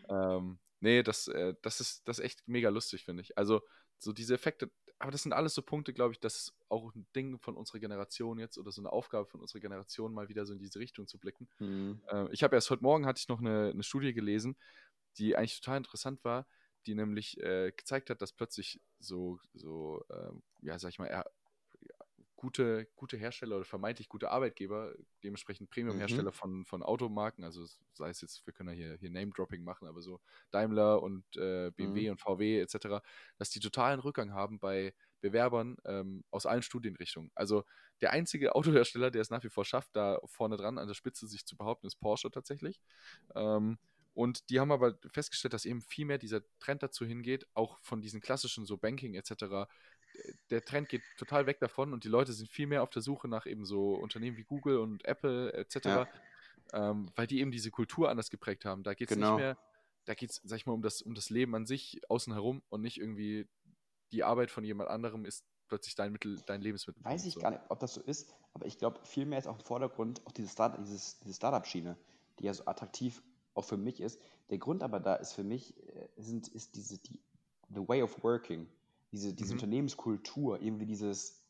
ähm, nee, das, äh, das, ist, das ist echt mega lustig, finde ich. Also, so diese Effekte, aber das sind alles so Punkte, glaube ich, das ist auch ein Ding von unserer Generation jetzt oder so eine Aufgabe von unserer Generation, mal wieder so in diese Richtung zu blicken. Mhm. Äh, ich habe erst heute Morgen hatte ich noch eine, eine Studie gelesen, die eigentlich total interessant war, die nämlich äh, gezeigt hat, dass plötzlich so, so ähm, ja, sag ich mal, gute, gute Hersteller oder vermeintlich gute Arbeitgeber, dementsprechend Premium-Hersteller Mhm. von, von Automarken, also sei es jetzt, wir können ja hier, hier Name-Dropping machen, aber so Daimler und äh, BMW Mhm. und VW etc., dass die totalen Rückgang haben bei Bewerbern ähm, aus allen Studienrichtungen. Also der einzige Autohersteller, der es nach wie vor schafft, da vorne dran an der Spitze sich zu behaupten, ist Porsche tatsächlich. Ähm, und die haben aber festgestellt, dass eben viel mehr dieser Trend dazu hingeht, auch von diesen klassischen so Banking etc. Der Trend geht total weg davon und die Leute sind viel mehr auf der Suche nach eben so Unternehmen wie Google und Apple etc., Ja. ähm, weil die eben diese Kultur anders geprägt haben. Da geht es Genau. nicht mehr, da geht es, sag ich mal, um das, um das Leben an sich außen herum und nicht irgendwie die Arbeit von jemand anderem ist plötzlich dein Mittel, dein Lebensmittel. Weiß ich gar nicht, ob das so ist, aber ich glaube, vielmehr ist auch im Vordergrund auch diese, Start dieses, diese Startup-Schiene, die ja so attraktiv auch für mich ist. Der Grund aber da ist für mich, äh, sind, ist diese, die, the way of working, diese, diese Mhm. Unternehmenskultur, irgendwie dieses,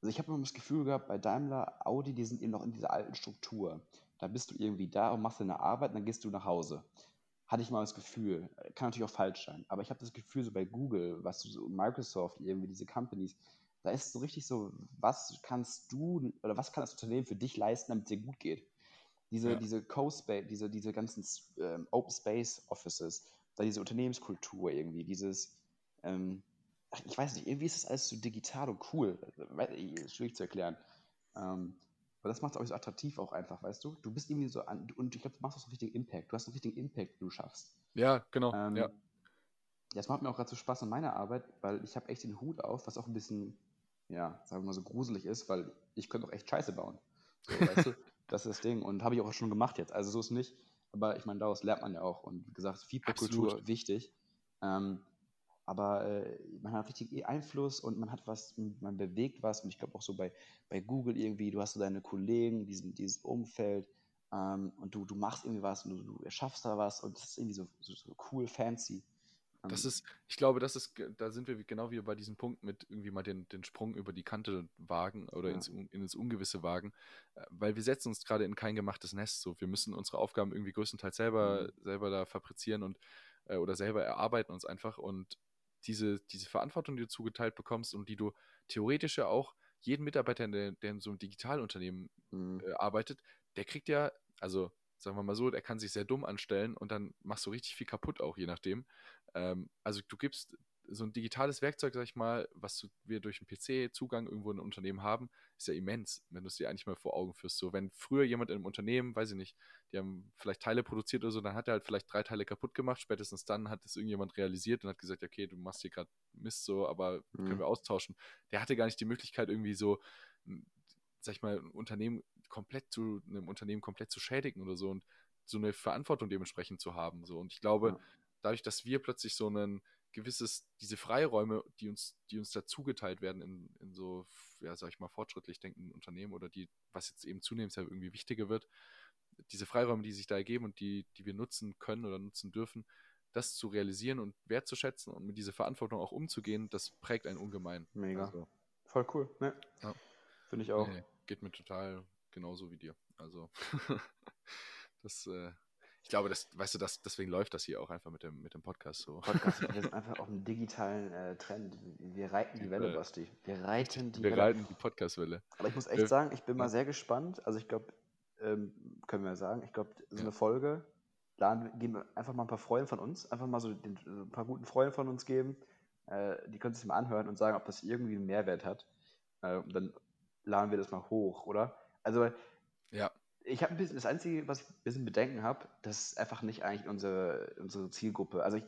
also ich habe immer das Gefühl gehabt, bei Daimler, Audi, die sind eben noch in dieser alten Struktur. Da bist du irgendwie da und machst deine Arbeit und dann gehst du nach Hause. Hatte ich mal das Gefühl. Kann natürlich auch falsch sein. Aber ich habe das Gefühl, so bei Google, was so Microsoft, irgendwie diese Companies, da ist so richtig so, was kannst du oder was kann das Unternehmen für dich leisten, damit es dir gut geht? Diese, Ja. diese Co-Space, diese, diese ganzen ähm, Open Space Offices, da diese Unternehmenskultur irgendwie, dieses, ähm, ach, ich weiß nicht, irgendwie ist das alles so digital und cool. Schwierig zu erklären. Ähm, aber das macht es auch so attraktiv auch einfach, weißt du? Du bist irgendwie so an, und ich glaube, du machst auch so einen richtigen Impact. Du hast einen richtigen Impact, den du schaffst. Ja, genau. Ähm, ja. Das macht mir auch gerade so Spaß an meiner Arbeit, weil ich habe echt den Hut auf, was auch ein bisschen, ja, sagen wir mal so gruselig ist, weil ich könnte auch echt Scheiße bauen. So, weißt du? Das ist das Ding. Und habe ich auch schon gemacht jetzt. Also so ist nicht. Aber ich meine, daraus lernt man ja auch. Und wie gesagt, Feedback-Kultur wichtig. Ähm, aber äh, man hat richtig Einfluss und man hat was, man bewegt was. Und ich glaube auch so bei, bei Google irgendwie, du hast so deine Kollegen, diesen, dieses Umfeld ähm, und du, du machst irgendwie was und du, du erschaffst da was und das ist irgendwie so, so, so cool, fancy. Ähm, Das ist, ich glaube, das ist, da sind wir genau wie bei diesem Punkt mit irgendwie mal den, den Sprung über die Kante wagen oder Ja. ins, in ins Ungewisse wagen, äh, weil wir setzen uns gerade in kein gemachtes Nest. So, wir müssen unsere Aufgaben irgendwie größtenteils selber, Mhm. selber da fabrizieren und äh, oder selber erarbeiten uns einfach und diese, diese Verantwortung, die du zugeteilt bekommst und die du theoretisch ja auch jeden Mitarbeiter, der, der in so einem Digitalunternehmen mh, äh, arbeitet, der kriegt ja, also sagen wir mal so, der kann sich sehr dumm anstellen und dann machst du richtig viel kaputt auch, je nachdem. Ähm, also du gibst so ein digitales Werkzeug, sag ich mal, was wir durch einen PC-Zugang irgendwo in einem Unternehmen haben, ist ja immens, wenn du es dir eigentlich mal vor Augen führst. So, wenn früher jemand in einem Unternehmen, weiß ich nicht, die haben vielleicht Teile produziert oder so, dann hat er halt vielleicht drei Teile kaputt gemacht, spätestens dann hat es irgendjemand realisiert und hat gesagt, okay, du machst hier gerade Mist so, aber können Mhm. wir austauschen. Der hatte gar nicht die Möglichkeit, irgendwie so, m, sag ich mal, ein Unternehmen komplett zu, einem Unternehmen komplett zu schädigen oder so und so eine Verantwortung dementsprechend zu haben. So. Und ich glaube, Ja. dadurch, dass wir plötzlich so ein gewisses, diese Freiräume, die uns, die uns da zugeteilt werden in, in so, ja, sag ich mal, fortschrittlich denkenden Unternehmen oder die, was jetzt eben zunehmend ja irgendwie wichtiger wird, diese Freiräume, die sich da ergeben und die, die wir nutzen können oder nutzen dürfen, das zu realisieren und wertzuschätzen und mit dieser Verantwortung auch umzugehen, das prägt einen ungemein. Mega. Also, voll cool. Ne? Ja. Finde ich auch. nee, geht mir total genauso wie dir. Also, das, äh, ich glaube, das, weißt du, das, deswegen läuft das hier auch einfach mit dem, mit dem Podcast so. Podcast, wir sind einfach auf einem digitalen äh, Trend. Wir reiten die Welle, Basti. Wir reiten die Wir Welle. reiten die Podcastwelle. Aber ich muss echt Wir- sagen, ich bin mal ja. sehr gespannt. Also ich glaube, ähm, können wir sagen, ich glaube, so Ja. eine Folge, laden, geben wir einfach mal ein paar Freunde von uns, einfach mal so den, ein paar guten Freunde von uns geben Äh, die können sich mal anhören und sagen, ob das irgendwie einen Mehrwert hat. Äh, und dann laden wir das mal hoch, oder? Also, Ja. Ich habe ein bisschen, das Einzige, was ich ein bisschen Bedenken habe, das ist einfach nicht eigentlich unsere, unsere Zielgruppe. Also, ich,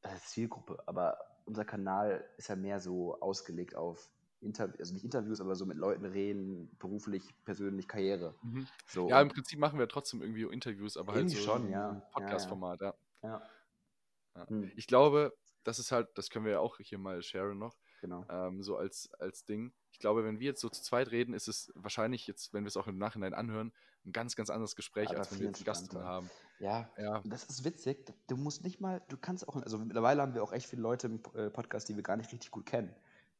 das ist Zielgruppe, aber unser Kanal ist ja mehr so ausgelegt auf Interviews, also nicht Interviews, aber so mit Leuten reden, beruflich, persönlich, Karriere. Mhm. So, Ja, im Prinzip machen wir trotzdem irgendwie Interviews, aber halt so schon, im ja. Ja, ja. Podcast-Format, ja. ja. Ja. Hm, Ich glaube, das ist halt, das können wir ja auch hier mal sharen noch, genau. ähm, so als, als Ding. Ich glaube, wenn wir jetzt so zu zweit reden, ist es wahrscheinlich jetzt, wenn wir es auch im Nachhinein anhören, ein ganz, ganz anderes Gespräch, Aber als wenn wir jetzt einen Gast drin haben. Ja, Ja, Das ist witzig. Du musst nicht mal, du kannst auch, also mittlerweile haben wir auch echt viele Leute im äh, Podcast, die wir gar nicht richtig gut kennen,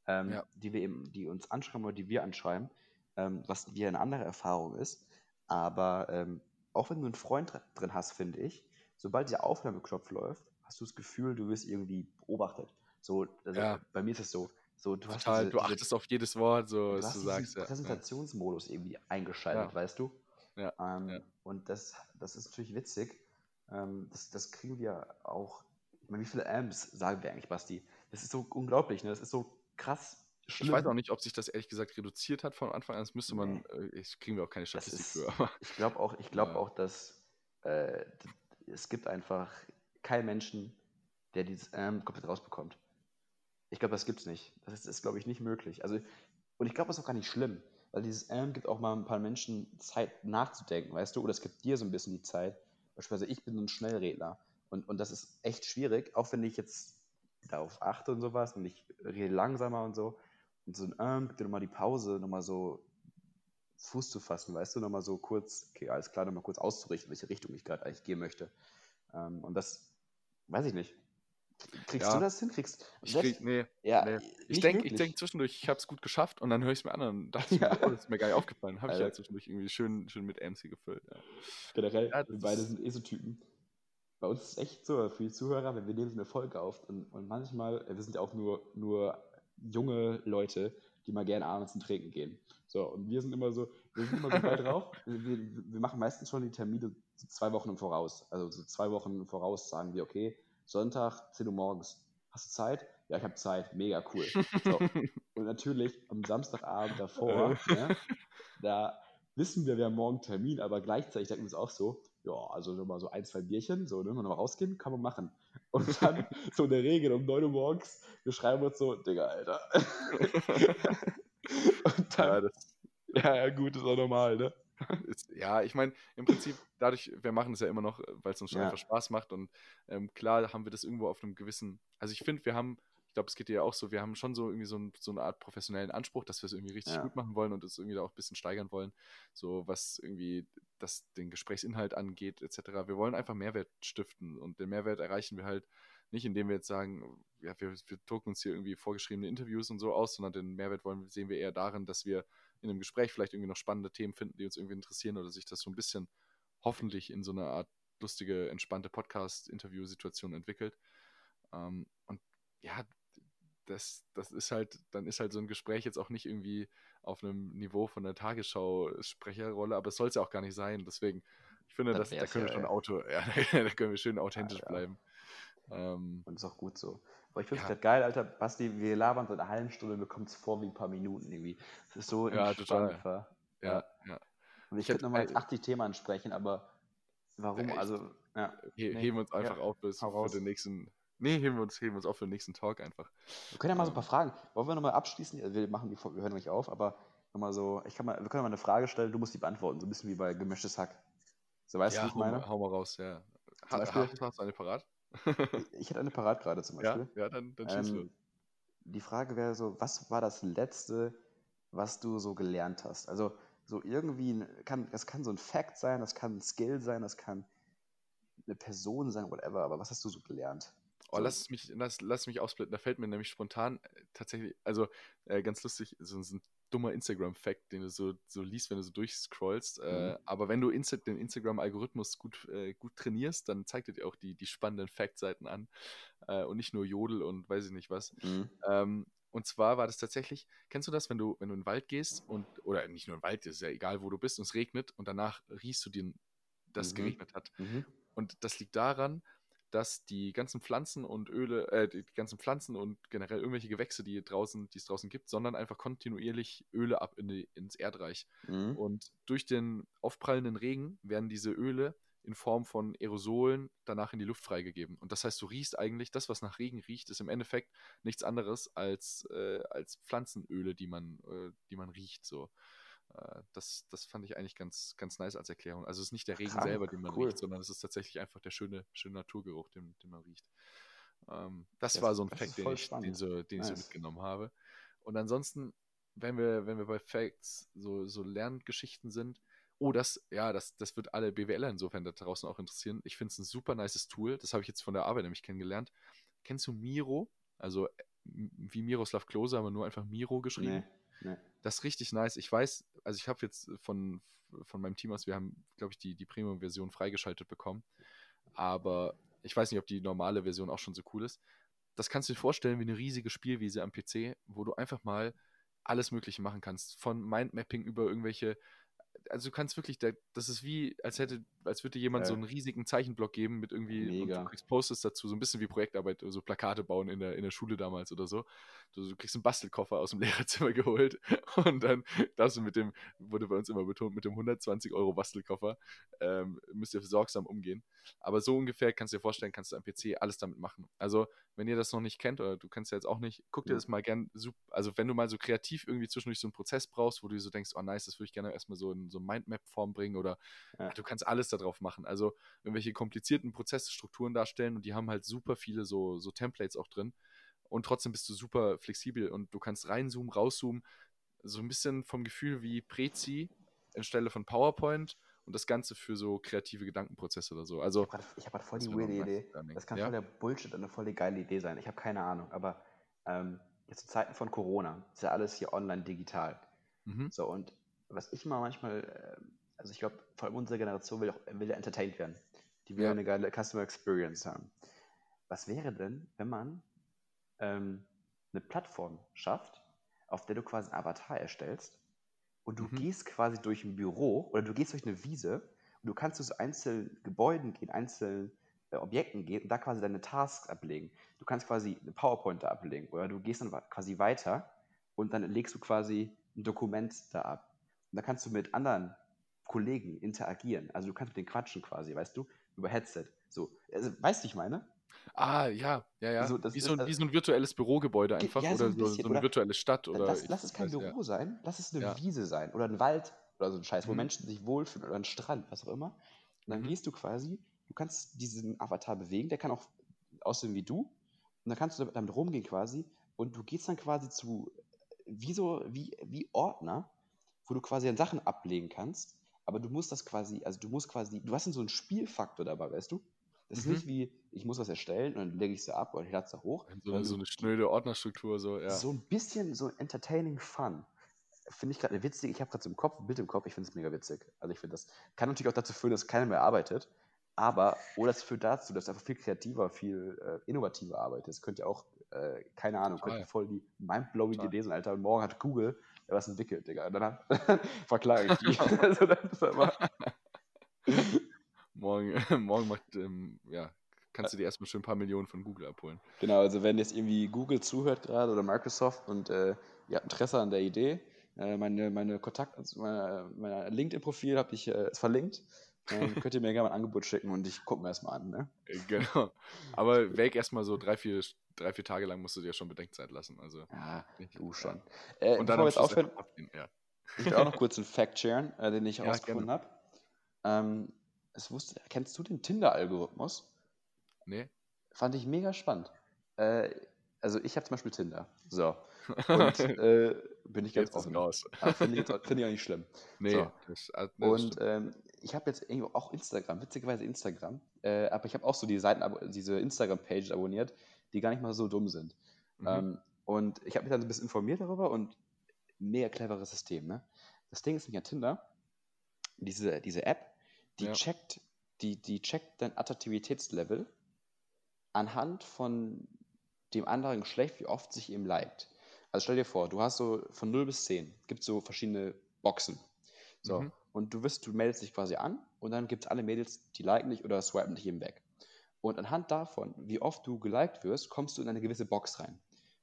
ähm, Ja. die wir eben, die uns anschreiben oder die wir anschreiben, ähm, was wieder eine andere Erfahrung ist. Aber ähm, auch wenn du einen Freund dr- drin hast, finde ich, sobald der Aufnahmeknopf läuft, hast du das Gefühl, du wirst irgendwie beobachtet. So, also Ja. bei mir ist es so, so du hast total. diese, Du diese, achtest auf jedes Wort, so du was du sagst. Ja. Präsentationsmodus irgendwie eingeschaltet, Ja. weißt du? Ja, Ähm, ja. Und das, das ist natürlich witzig. Ähm, das, das kriegen wir auch. Ich meine, wie viele Amps sagen wir eigentlich, Basti? Das ist so unglaublich, ne? Das ist so krass schlimm. Ich weiß auch nicht, ob sich das ehrlich gesagt reduziert hat von Anfang an. Das müsste man, Nee. äh, ich kriegen wir auch keine Statistik ist, für. Ich glaube auch, ich glaube auch, dass äh, es gibt einfach keinen Menschen, der dieses Amp komplett rausbekommt. Ich glaube, das gibt's nicht. Das ist, ist glaube ich, nicht möglich. Also, und ich glaube, das ist auch gar nicht schlimm, weil dieses Amp gibt auch mal ein paar Menschen Zeit nachzudenken, weißt du? Oder es gibt dir so ein bisschen die Zeit. Beispielsweise, ich bin so ein Schnellredner. Und, und das ist echt schwierig, auch wenn ich jetzt darauf achte und sowas und ich rede langsamer und so. Und so ein Amp gibt dir nochmal die Pause, nochmal so Fuß zu fassen, weißt du, nochmal so kurz, okay, alles klar, nochmal kurz auszurichten, welche Richtung ich gerade eigentlich gehen möchte. Ähm, und das, weiß ich nicht. Kriegst Ja. du das hin? Kriegst ich krieg, nee, ja, nee. Ich denke denk zwischendurch, ich habe es gut geschafft und dann höre ich es mir an und dachte Ja. mir, oh, das ist mir gar nicht aufgefallen. Habe ich Alter. halt zwischendurch irgendwie schön, schön mit AMC gefüllt. Ja. Generell, Ja, wir beide sind eh so Typen. Bei uns ist es echt so, für die Zuhörer, wenn wir nehmen so eine Folge auf und, und manchmal, äh, wir sind ja auch nur, nur junge Leute, die mal gerne abends zum Trinken gehen. So, und wir sind immer so, wir sind immer so geil drauf. Wir, wir, wir machen meistens schon die Termine so zwei Wochen im Voraus. Also so zwei Wochen im Voraus sagen wir, okay, Sonntag, 10 Uhr morgens. Hast du Zeit? Ja, ich habe Zeit. Mega cool. So. Und natürlich am Samstagabend davor, ne, da wissen wir, wir haben morgen Termin, aber gleichzeitig denken wir uns auch so, ja, also nochmal so ein, zwei Bierchen, so, ne, mal noch rausgehen, kann man machen. Und dann so in der Regel um 9 Uhr morgens, wir schreiben uns so, Digga, Alter. Und Ja, dann, das ja, ja, gut, ist auch normal, ne? ja, ich meine, im Prinzip, dadurch, wir machen es ja immer noch, weil es uns schon Ja. einfach Spaß macht und ähm, klar haben wir das irgendwo auf einem gewissen, also ich finde, wir haben, ich glaube, es geht dir ja auch so, wir haben schon so irgendwie so, ein, so eine Art professionellen Anspruch, dass wir es irgendwie richtig Ja. gut machen wollen und es irgendwie da auch ein bisschen steigern wollen, so was irgendwie das, den Gesprächsinhalt angeht, etc. Wir wollen einfach Mehrwert stiften und den Mehrwert erreichen wir halt nicht, indem wir jetzt sagen, ja, wir, wir drucken uns hier irgendwie vorgeschriebene Interviews und so aus, sondern den Mehrwert wollen, sehen wir eher darin, dass wir in einem Gespräch vielleicht irgendwie noch spannende Themen finden, die uns irgendwie interessieren oder sich das so ein bisschen hoffentlich in so eine Art lustige, entspannte Podcast-Interview-Situation entwickelt. Ähm, und ja, das, das ist halt, dann ist halt so ein Gespräch jetzt auch nicht irgendwie auf einem Niveau von der Tagesschau-Sprecherrolle, aber es soll es ja auch gar nicht sein. Deswegen, ich finde, Das da können wir ja, schon ja. Auto, ja, da können wir schön authentisch bleiben. Ähm, Und ist auch gut so. Aber ich finde es Ja. gerade geil, Alter. Basti, wir labern seit einer halben Stunde, mir kommt es vor wie ein paar Minuten irgendwie. Es ist so Ja, entspannt. total. ja, ja. Und ich Ich könnte nochmal äh, 80 Themen ansprechen, aber warum? Ja, ich- also, ja. He Nee. Heben wir uns einfach Ja, auf bis für den nächsten. Nee, heben wir uns, heben wir uns auf für den nächsten Talk einfach. Wir können ja mal so ein Ähm. paar Fragen. Wollen wir nochmal abschließen? Also wir machen die, wir hören nicht auf, aber nochmal so, ich kann mal, wir können mal eine Frage stellen, du musst die beantworten, so ein bisschen wie bei gemischtes Hack. So weißt du, wie ich meine? hau mal raus, ja. Ha, hast du eine parat? Ich hätte eine parat gerade zum ja, Beispiel. ja, dann, dann schieß los. Ähm, die Frage wäre so, was war das Letzte, was du so gelernt hast? Also so irgendwie, ein- kann, das kann so ein Fact sein, das kann ein Skill sein, das kann eine Person sein, whatever, aber was hast du so gelernt? Oh, So. lass mich, lass, lass mich aufsplitten. Da fällt mir nämlich spontan äh, tatsächlich, also äh, ganz lustig, so, so ein dummer Instagram-Fact, den du so, so liest, wenn du so durchscrollst. Äh, Mhm. aber wenn du Insta den Instagram-Algorithmus gut, äh, gut trainierst, dann zeigt er dir auch die, die spannenden Fact-Seiten an. Äh, und nicht nur Jodel und weiß ich nicht was. Mhm. Ähm, und zwar war das tatsächlich, kennst du das, wenn du, wenn du in den Wald gehst und, oder nicht nur in den Wald, ist ja egal, wo du bist und es regnet und danach riechst du dir, dass es Mhm. geregnet hat. Mhm. Und das liegt daran, dass die ganzen Pflanzen und Öle, äh, die ganzen Pflanzen und generell irgendwelche Gewächse, die draußen, die es draußen gibt, sondern einfach kontinuierlich Öle ab in die, ins Erdreich. Mhm. Und durch den aufprallenden Regen werden diese Öle in Form von Aerosolen danach in die Luft freigegeben. Und das heißt, du riechst eigentlich, das, was nach Regen riecht, ist im Endeffekt nichts anderes als, äh, als Pflanzenöle, die man, äh, die man riecht. So. Äh, das, das fand ich eigentlich ganz, ganz nice als Erklärung. Also es ist nicht der Regen Krank, selber, den man cool. riecht, sondern es ist tatsächlich einfach der schöne, schöne Naturgeruch, den, den man riecht. Ähm, das, das, war so ein Fact, den ich, den, so, den nice. ich so mitgenommen habe. Und ansonsten, wenn wir, wenn wir bei Facts so, so Lerngeschichten sind, oh, das, ja, das, das wird alle BWLer insofern da draußen auch interessieren. Ich finde es ein super nices Tool. Das habe ich jetzt von der Arbeit nämlich kennengelernt. Kennst du Miro? Also wie Miroslav Klose, aber nur einfach Miro geschrieben. Nee, nee. Das ist richtig nice. Ich weiß, also ich habe jetzt von, von meinem Team aus, wir haben, glaube ich, die, die Premium-Version freigeschaltet bekommen. Aber ich weiß nicht, ob die normale Version auch schon so cool ist. Das kannst du dir vorstellen wie eine riesige Spielwiese am PC, wo du einfach mal alles Mögliche machen kannst. Von Mindmapping über irgendwelche also du kannst wirklich, das ist wie, als hätte, als würde jemand ja. so einen riesigen Zeichenblock geben mit irgendwie Mega. und du kriegst Posters dazu, so ein bisschen wie Projektarbeit, so Plakate bauen in der, in der Schule damals oder so. Du, du kriegst einen Bastelkoffer aus dem Lehrerzimmer geholt und dann darfst du mit dem, wurde bei uns immer betont, mit dem 120 Euro Bastelkoffer ähm, müsst ihr sorgsam umgehen. Aber so ungefähr kannst du dir vorstellen, kannst du am PC alles damit machen. Also, wenn ihr das noch nicht kennt oder du kennst ja jetzt auch nicht, guck dir ja. das mal gern, also wenn du mal so kreativ irgendwie zwischendurch so einen Prozess brauchst, wo du so denkst, oh nice, das würde ich gerne erstmal so in so Mindmap-Form bringen oder ja. du kannst alles darauf machen. Also irgendwelche komplizierten Prozessstrukturen darstellen und die haben halt super viele so, so Templates auch drin und trotzdem bist du super flexibel und du kannst reinzoomen, rauszoomen, so ein bisschen vom Gefühl wie Prezi anstelle von PowerPoint und das Ganze für so kreative Gedankenprozesse oder so. Also, ich habe gerade voll die weirde Idee. Das kann ja? voll der Bullshit und eine voll die geile Idee sein. Ich habe keine Ahnung, aber ähm, jetzt zu Zeiten von Corona ist ja alles hier online digital. Mhm. So, und was ich mal manchmal, äh, also ich glaube, vor allem unsere Generation will, auch, will ja entertained werden. Die will ja. eine geile Customer Experience haben. Was wäre denn, wenn man ähm, eine Plattform schafft, auf der du quasi einen Avatar erstellst und du mhm. gehst quasi durch ein Büro oder du gehst durch eine Wiese und du kannst zu so einzelnen Gebäuden gehen, einzelnen äh, Objekten gehen und da quasi deine Tasks ablegen. Du kannst quasi eine PowerPoint da ablegen oder du gehst dann quasi weiter und dann legst du quasi ein Dokument da ab. Und da kannst du mit anderen Kollegen interagieren. Also du kannst mit denen quatschen quasi, weißt du, über Headset. So, also, weißt du, ich meine? Ah, ja, ja, ja. So, wie, so, ist, wie, so, ein virtuelles Bürogebäude einfach ja, so ein oder so, eine virtuelle Stadt. Oder lass, lass es kein weiß, Büro ja. sein, lass es eine ja. Wiese sein oder ein Wald oder so ein Scheiß, wo mhm. Menschen sich wohlfühlen oder ein Strand, was auch immer. Und dann mhm. gehst du quasi, du kannst diesen Avatar bewegen, der kann auch aussehen wie du. Und dann kannst du damit rumgehen quasi und du gehst dann quasi zu, wie so, wie, wie Ordner, wo du quasi dann Sachen ablegen kannst. Aber du musst das quasi, also du musst quasi, du hast dann so einen Spielfaktor dabei, weißt du? Das ist mhm. nicht wie, ich muss was erstellen und dann lege ich es ab oder ich lade es da hoch. So, so eine schnöde Ordnerstruktur, so, ja. So ein bisschen so entertaining fun. Finde ich gerade witzig. Ich habe gerade so im Kopf, ein Bild im Kopf, ich finde es mega witzig. Also ich finde das, kann natürlich auch dazu führen, dass keiner mehr arbeitet. Aber, oder es führt dazu, dass du einfach viel kreativer, viel äh, innovativer arbeitest. Könnte ja auch, äh, keine Ahnung, Total. könnte voll die mindblowing Idee sein, Alter. Und morgen hat Google was entwickelt, Digga. Und dann verklage ich die. also das ist aber morgen, morgen macht, ähm, ja, kannst du dir erstmal schön ein paar Millionen von Google abholen. Genau, also wenn jetzt irgendwie Google zuhört gerade oder Microsoft und äh, ihr habt Interesse an der Idee, äh, meine, meine Kontakt, also meine, mein LinkedIn-Profil habe ich äh, verlinkt. Ähm, könnt ihr mir gerne mal ein Angebot schicken und ich gucke mir erstmal an. Ne? Äh, genau. Aber weg erstmal so drei vier, drei, vier Tage lang musst du dir schon Bedenkzeit lassen. Also, ja, du schon. Äh, und dann wir jetzt aufhören, ja. ich will auch noch kurz einen Fact sharen, äh, den ich ja, herausgefunden habe. Ähm, es wusste, kennst du den Tinder-Algorithmus? Nee. Fand ich mega spannend. Äh, also ich habe zum Beispiel Tinder. So. Und äh, bin ich ganz jetzt offen. Raus. Ah, Finde ich, find ich auch nicht schlimm. Nee. So. Das, das und ähm, ich habe jetzt irgendwie auch Instagram, witzigerweise Instagram, äh, aber ich habe auch so die Seiten, diese Instagram-Pages abonniert, die gar nicht mal so dumm sind. Mhm. Ähm, und ich habe mich dann ein bisschen informiert darüber und mega cleveres System. Ne? Das Ding ist nicht an Tinder, diese, diese App, die ja. checkt, die, die checkt dein Attraktivitätslevel anhand von dem anderen Geschlecht, wie oft sich ihm liked. Also stell dir vor, du hast so von 0 bis 10, gibt so verschiedene Boxen. So, mhm. und du wirst, du meldest dich quasi an und dann gibt es alle Mädels, die liken dich oder swipen dich eben weg. Und anhand davon, wie oft du geliked wirst, kommst du in eine gewisse Box rein.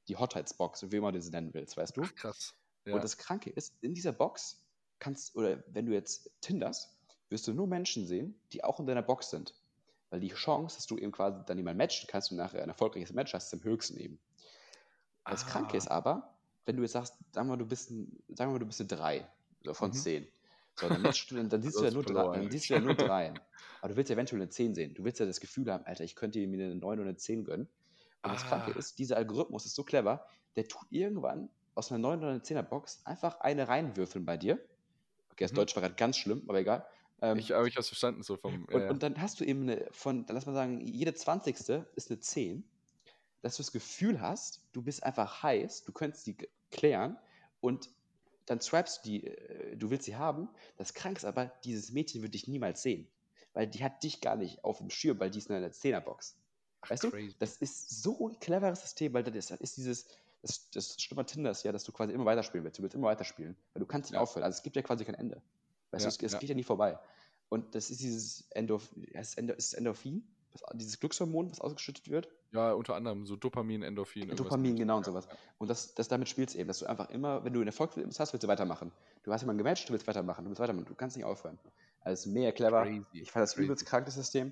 Die Hotheitsbox, wie immer du sie nennen willst, weißt du? Ach, krass. Ja. Und das Kranke ist, in dieser Box kannst, oder wenn du jetzt tinderst, wirst du nur Menschen sehen, die auch in deiner Box sind. Weil die Chance, dass du eben quasi dann jemanden matchen kannst und nachher ein erfolgreiches Match hast, ist am höchsten eben. Das Ah. Kranke ist aber, wenn du jetzt sagst, sagen wir mal, du bist ein, sagen wir mal, du bist eine 3 so von Mhm. 10. So, dann, du, dann, dann siehst du ja nur drei, dann siehst du ja nur dreien. Aber du willst ja eventuell eine 10 sehen. Du willst ja das Gefühl haben, Alter, ich könnte mir eine 9 oder eine 10 gönnen. Und das Kranke Ah. ist, dieser Algorithmus ist so clever, der tut irgendwann aus einer 9 oder einer 10er Box einfach eine reinwürfeln bei dir. Okay, das Mhm. Deutsch war gerade ganz schlimm, aber egal. Ähm, Ich habe ich hab's verstanden, so vom. und, und dann hast du eben eine, von, dann lass mal sagen, jede 20. ist eine 10, dass du das Gefühl hast, du bist einfach heiß, du könntest die klären und dann swipest du die, äh, du willst sie haben. Das Kranke ist aber, dieses Mädchen wird dich niemals sehen, weil die hat dich gar nicht auf dem Schirm, weil die ist in einer 10er-Box. Ach, Weißt du, crazy. das ist so ein cleveres System, weil das ist dieses, das, das Schlimme Tinder ist ja, dass du quasi immer weiterspielen willst. Du willst immer weiterspielen, weil du kannst nicht Ja. aufhören. Also es gibt ja quasi kein Ende. Weißt Ja, du, es, es ja. geht ja nie vorbei. Und das ist dieses Endorph ist ist es Endorphin, was, dieses Glückshormon, was ausgeschüttet wird. Ja, unter anderem so Dopamin, Endorphin. Dopamin, genau und sowas. Und das, das damit spielst du eben, dass du einfach immer, wenn du einen Erfolg hast, willst du weitermachen. Du hast jemanden gematcht, du willst weitermachen, du willst weitermachen, du kannst nicht aufhören. Also mega clever. Crazy, Ich fand das crazy. übelst krankes System.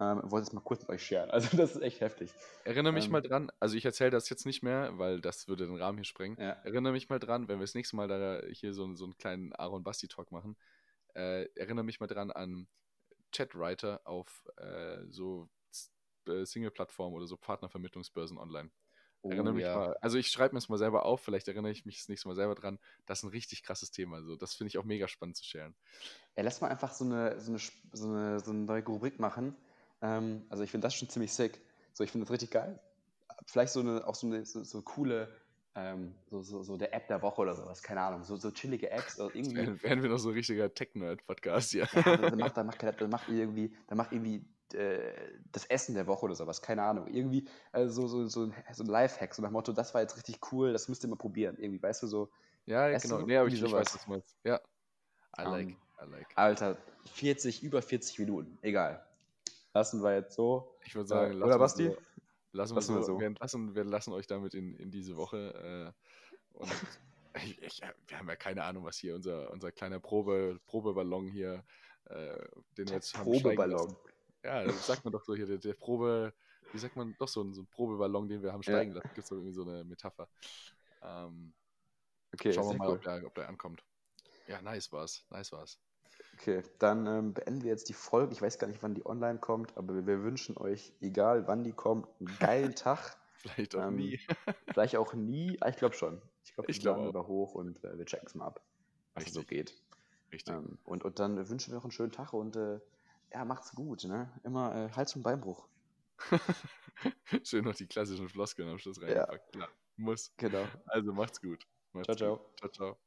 Ähm, wollte es mal kurz mit euch sharen. Also das ist echt heftig. Erinnere mich Ähm, mal dran, also ich erzähle das jetzt nicht mehr, weil das würde den Rahmen hier sprengen. Ja. Erinnere mich mal dran, wenn wir das nächste Mal da hier so, so einen kleinen Aaron Basti Talk machen, äh, erinnere mich mal dran an Chatwriter auf äh, so Single-Plattformen oder so Partnervermittlungsbörsen online. erinnere mich Oh ja. mal, also ich schreibe mir es mal selber auf, vielleicht erinnere ich mich das nächste Mal selber dran. Das ist ein richtig krasses Thema. Also das finde ich auch mega spannend zu sharen. Ja, lass mal einfach so eine, so eine, so eine, so eine neue Rubrik machen. Ähm, also ich finde das schon ziemlich sick. So, ich finde das richtig geil. Vielleicht so eine, auch so eine so, so coole, ähm, so, so, so der App der Woche oder sowas, keine Ahnung. So, so chillige Apps oder irgendwie. Wären, wären wir noch so ein richtiger Tech-Nerd-Podcast, ja. Ja, dann macht, dann macht, dann macht irgendwie, dann macht irgendwie äh, das Essen der Woche oder sowas, keine Ahnung. Irgendwie also so, so, so, ein, so ein Lifehack, so nach dem Motto, das war jetzt richtig cool, das müsst ihr mal probieren. Irgendwie, weißt du, so, Ja, Weißt genau. Nee, aber ich, ich weiß, was du meinst. Ja. I like, Ähm, I like. Alter, 40, über 40 Minuten, egal. Lassen wir jetzt so. Ich würde sagen, Äh, lassen oder Basti? so- Lassen wir, Lassen wir so. Wir, entlassen, wir lassen euch damit in, in diese Woche. Äh, und ich, ich, wir haben ja keine Ahnung, was hier unser, unser kleiner Probe, Probeballon hier, äh, den wir jetzt haben Probeballon. Ja, das sagt man doch so hier, der, der Probe, wie sagt man, doch so ein, so ein Probeballon, den wir haben steigen lassen. Gibt es irgendwie so eine Metapher. Ähm, Okay, schauen wir mal, cool. ob, der, ob der ankommt. Ja, nice war's. Nice war's. Okay, dann ähm, beenden wir jetzt die Folge. Ich weiß gar nicht, wann die online kommt, aber wir, wünschen euch, egal wann die kommt, einen geilen Tag. Vielleicht auch Ähm, nie. Vielleicht auch nie. Ah, ich glaube schon. Ich glaube, Ich wir laden wir hoch und äh, wir checken es mal ab, was es so Richtig. geht. Richtig. Ähm, und, und dann wünschen wir noch einen schönen Tag und äh, ja, macht's gut. Ne? Immer äh, Hals- und Beinbruch. Schön noch die klassischen Floskeln am Schluss Ja. reingepackt. Ja, muss. Genau. Also macht's gut. Macht's Ciao, ciao. Gut. Ciao, ciao.